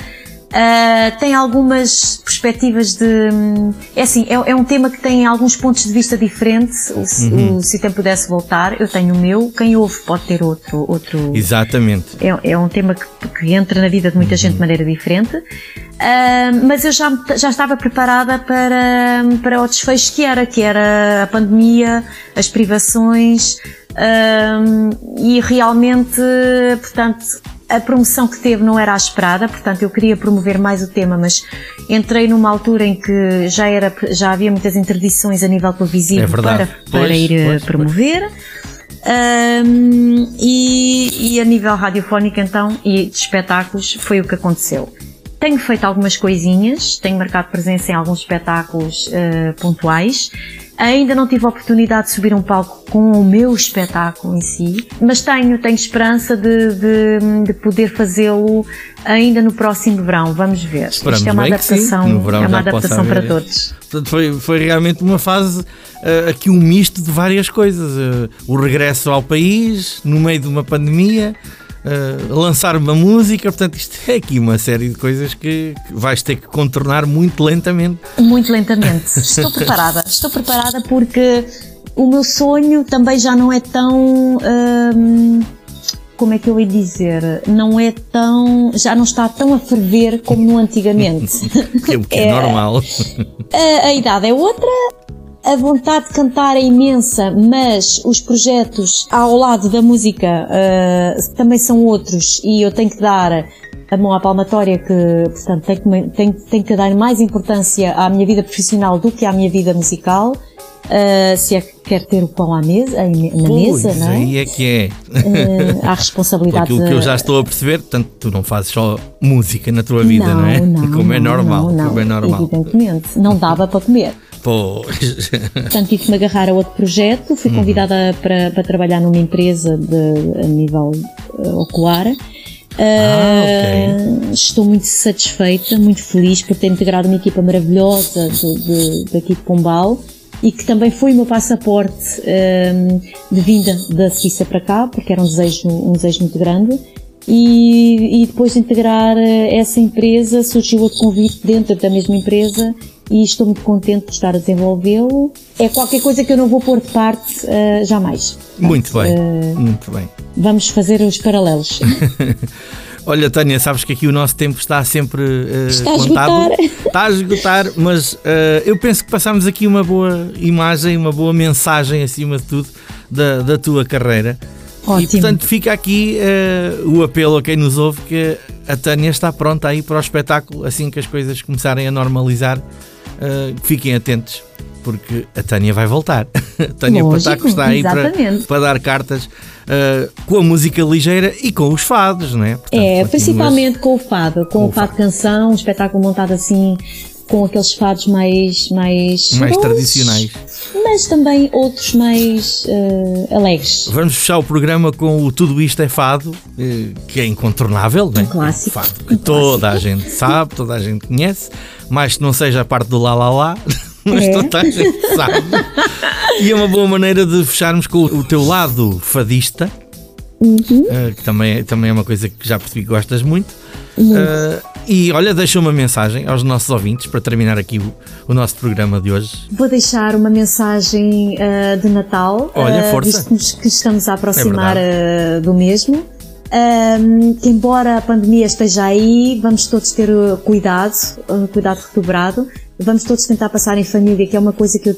eh, tem algumas perspectivas de. É assim, é, é um tema que tem alguns pontos de vista diferentes. Se- Uhum. o- se tempo pudesse voltar, eu tenho o meu, quem ouve pode ter outro. outro exatamente. é, é um tema que, que entra na vida de muita gente de maneira diferente. Ah, mas eu já, já estava preparada para, para o desfecho que era, que era a pandemia, as privações ah, e realmente, portanto, a promoção que teve não era a esperada, portanto eu queria promover mais o tema, mas entrei numa altura em que já, era, já havia muitas interdições a nível televisivo É para, para Pois, ir eh, pois, promover. Um, e, e a nível radiofónico então e de espetáculos foi o que aconteceu. Tenho feito algumas coisinhas, tenho marcado presença em alguns espetáculos eh, pontuais. Ainda não tive a oportunidade de subir um palco com o meu espetáculo em si, mas tenho, tenho esperança de, de, de poder fazê-lo ainda no próximo verão. Vamos ver. Esperamos Isto é uma bem que sim, adaptação, é uma adaptação para todos. Portanto, foi, foi realmente uma fase, eh, aqui um misto de várias coisas. Eh, o regresso ao país, no meio de uma pandemia, eh, lançar uma música. Portanto, isto é aqui uma série de coisas que, vais ter que contornar muito lentamente. Muito lentamente. Estou preparada. Estou preparada porque o meu sonho também já não é tão. hum, como é que eu ia dizer? Não é tão. Já não está tão a ferver como no antigamente. É o que é, normal. A, a idade é outra, a vontade de cantar é imensa, mas os projetos ao lado da música ah, também são outros e eu tenho que dar a mão à palmatória que, portanto, tenho que, tenho, tenho que dar mais importância à minha vida profissional do que à minha vida musical. ah, se é que quer ter o pão à mesa, na Pois, mesa, não é? aí é que é. Ah, há responsabilidade. Aquilo que eu já estou a perceber, portanto, tu não fazes só música na tua vida, não, é? Como é não, normal, não, não, como é normal. Evidentemente, não dava para comer. Pois. Portanto, tive que me agarrar a outro projeto. Uhum. Fui convidada para, para trabalhar numa empresa de, a nível eh, ocular. Ah, Uh, Estou muito satisfeita, muito feliz por ter integrado uma equipa maravilhosa de, de, daqui de Pombal e que também foi o meu passaporte um, de vinda da Suíça para cá, porque era um desejo, um desejo muito grande. E, e depois de integrar eh, essa empresa, surgiu outro convite dentro da mesma empresa e estou muito contente de estar a desenvolvê-lo. É qualquer coisa que eu não vou pôr de parte eh, jamais. Muito bem, Eh, muito bem. Vamos fazer os paralelos. Olha, Tânia, sabes que aqui o nosso tempo está sempre eh, Está a contado. esgotar. Está a esgotar, mas eh, eu penso que passámos aqui uma boa imagem, uma boa mensagem acima de tudo da, da tua carreira. E Ótimo. portanto fica aqui eh, o apelo a quem nos ouve que a Tânia está pronta aí para o espetáculo assim que as coisas começarem a normalizar. Eh, fiquem atentos. Porque a Tânia vai voltar. A Tânia Lógico, Pataco está aí para, para dar cartas eh, com a música ligeira e com os fados, não é? Portanto, É, principalmente com o fado, com, Com o o fado canção, um espetáculo montado assim, com aqueles fados mais. mais, mais tradicionais. Mas também outros mais eh, alegres. Vamos fechar o programa com o Tudo Isto é Fado, eh, que é incontornável, não é? Um clássico. Fado que toda a gente sabe, toda a gente conhece, mais que não seja a parte do lá lá lá, mas É. toda a gente sabe. E é uma boa maneira de fecharmos com o teu lado fadista, Uhum. eh, que também, é- também é uma coisa que já percebi que gostas muito. Eh, e olha, deixa uma mensagem aos nossos ouvintes para terminar aqui o, o nosso programa de hoje. Vou deixar uma mensagem eh, de Natal, Olha, eh, força. visto que estamos a aproximar É eh, do mesmo. Que embora a pandemia esteja aí, vamos todos ter cuidado, cuidado redobrado. Vamos todos tentar passar em família, que é uma coisa que eu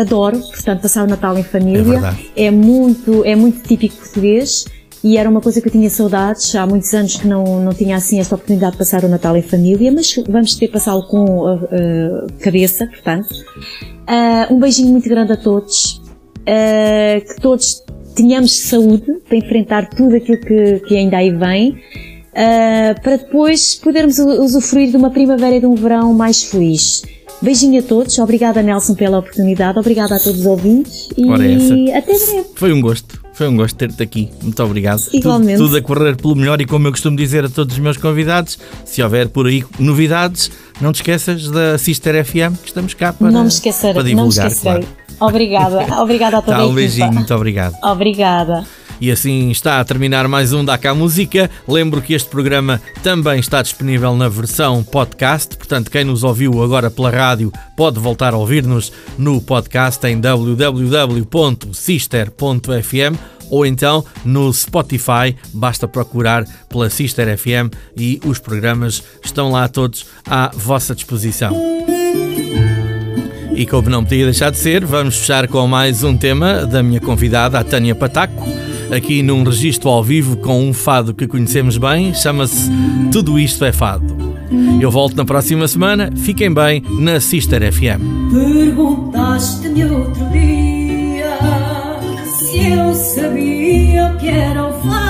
adoro, portanto, passar o Natal em É família verdade. é muito, é muito típico português e era uma coisa que eu tinha saudades. Há muitos anos que não, não tinha assim esta oportunidade de passar o Natal em família, mas vamos ter passá-lo com eh, eh, cabeça, portanto. Ah, um beijinho muito grande a todos. Ah, que todos tenhamos saúde para enfrentar tudo aquilo que, que ainda aí vem. ah, para depois podermos usufruir de uma primavera e de um verão mais feliz. Beijinho a todos, obrigada Nelson pela oportunidade, obrigada a todos os ouvintes e até breve. Foi um gosto, foi um gosto ter-te aqui. Muito obrigado. Igualmente. Tudo, tudo a correr pelo melhor e como eu costumo dizer a todos os meus convidados, se houver por aí novidades, não te esqueças da Sister FM, que estamos cá para, não me esquecerei, para não me divulgar. esquecerei. claro. Obrigada, obrigada a toda Tá, um beijinho, muito obrigado. Obrigada. E assim está a terminar mais um Da Cá Música. Lembro que este programa também está disponível na versão podcast, portanto, quem nos ouviu agora pela rádio pode voltar a ouvir-nos no podcast em www.sister.fm ou então no Spotify, basta procurar pela Sister FM e os programas estão lá todos à vossa disposição. E como não podia deixar de ser, vamos fechar com mais um tema da minha convidada, a Tânia Pataco, aqui num registro ao vivo com um fado que conhecemos bem, chama-se Tudo Isto é Fado. Eu volto na próxima semana, fiquem bem na Sister FM. Perguntaste-me outro dia se eu sabia que era o fado.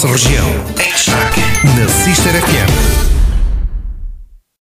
Tua rádio.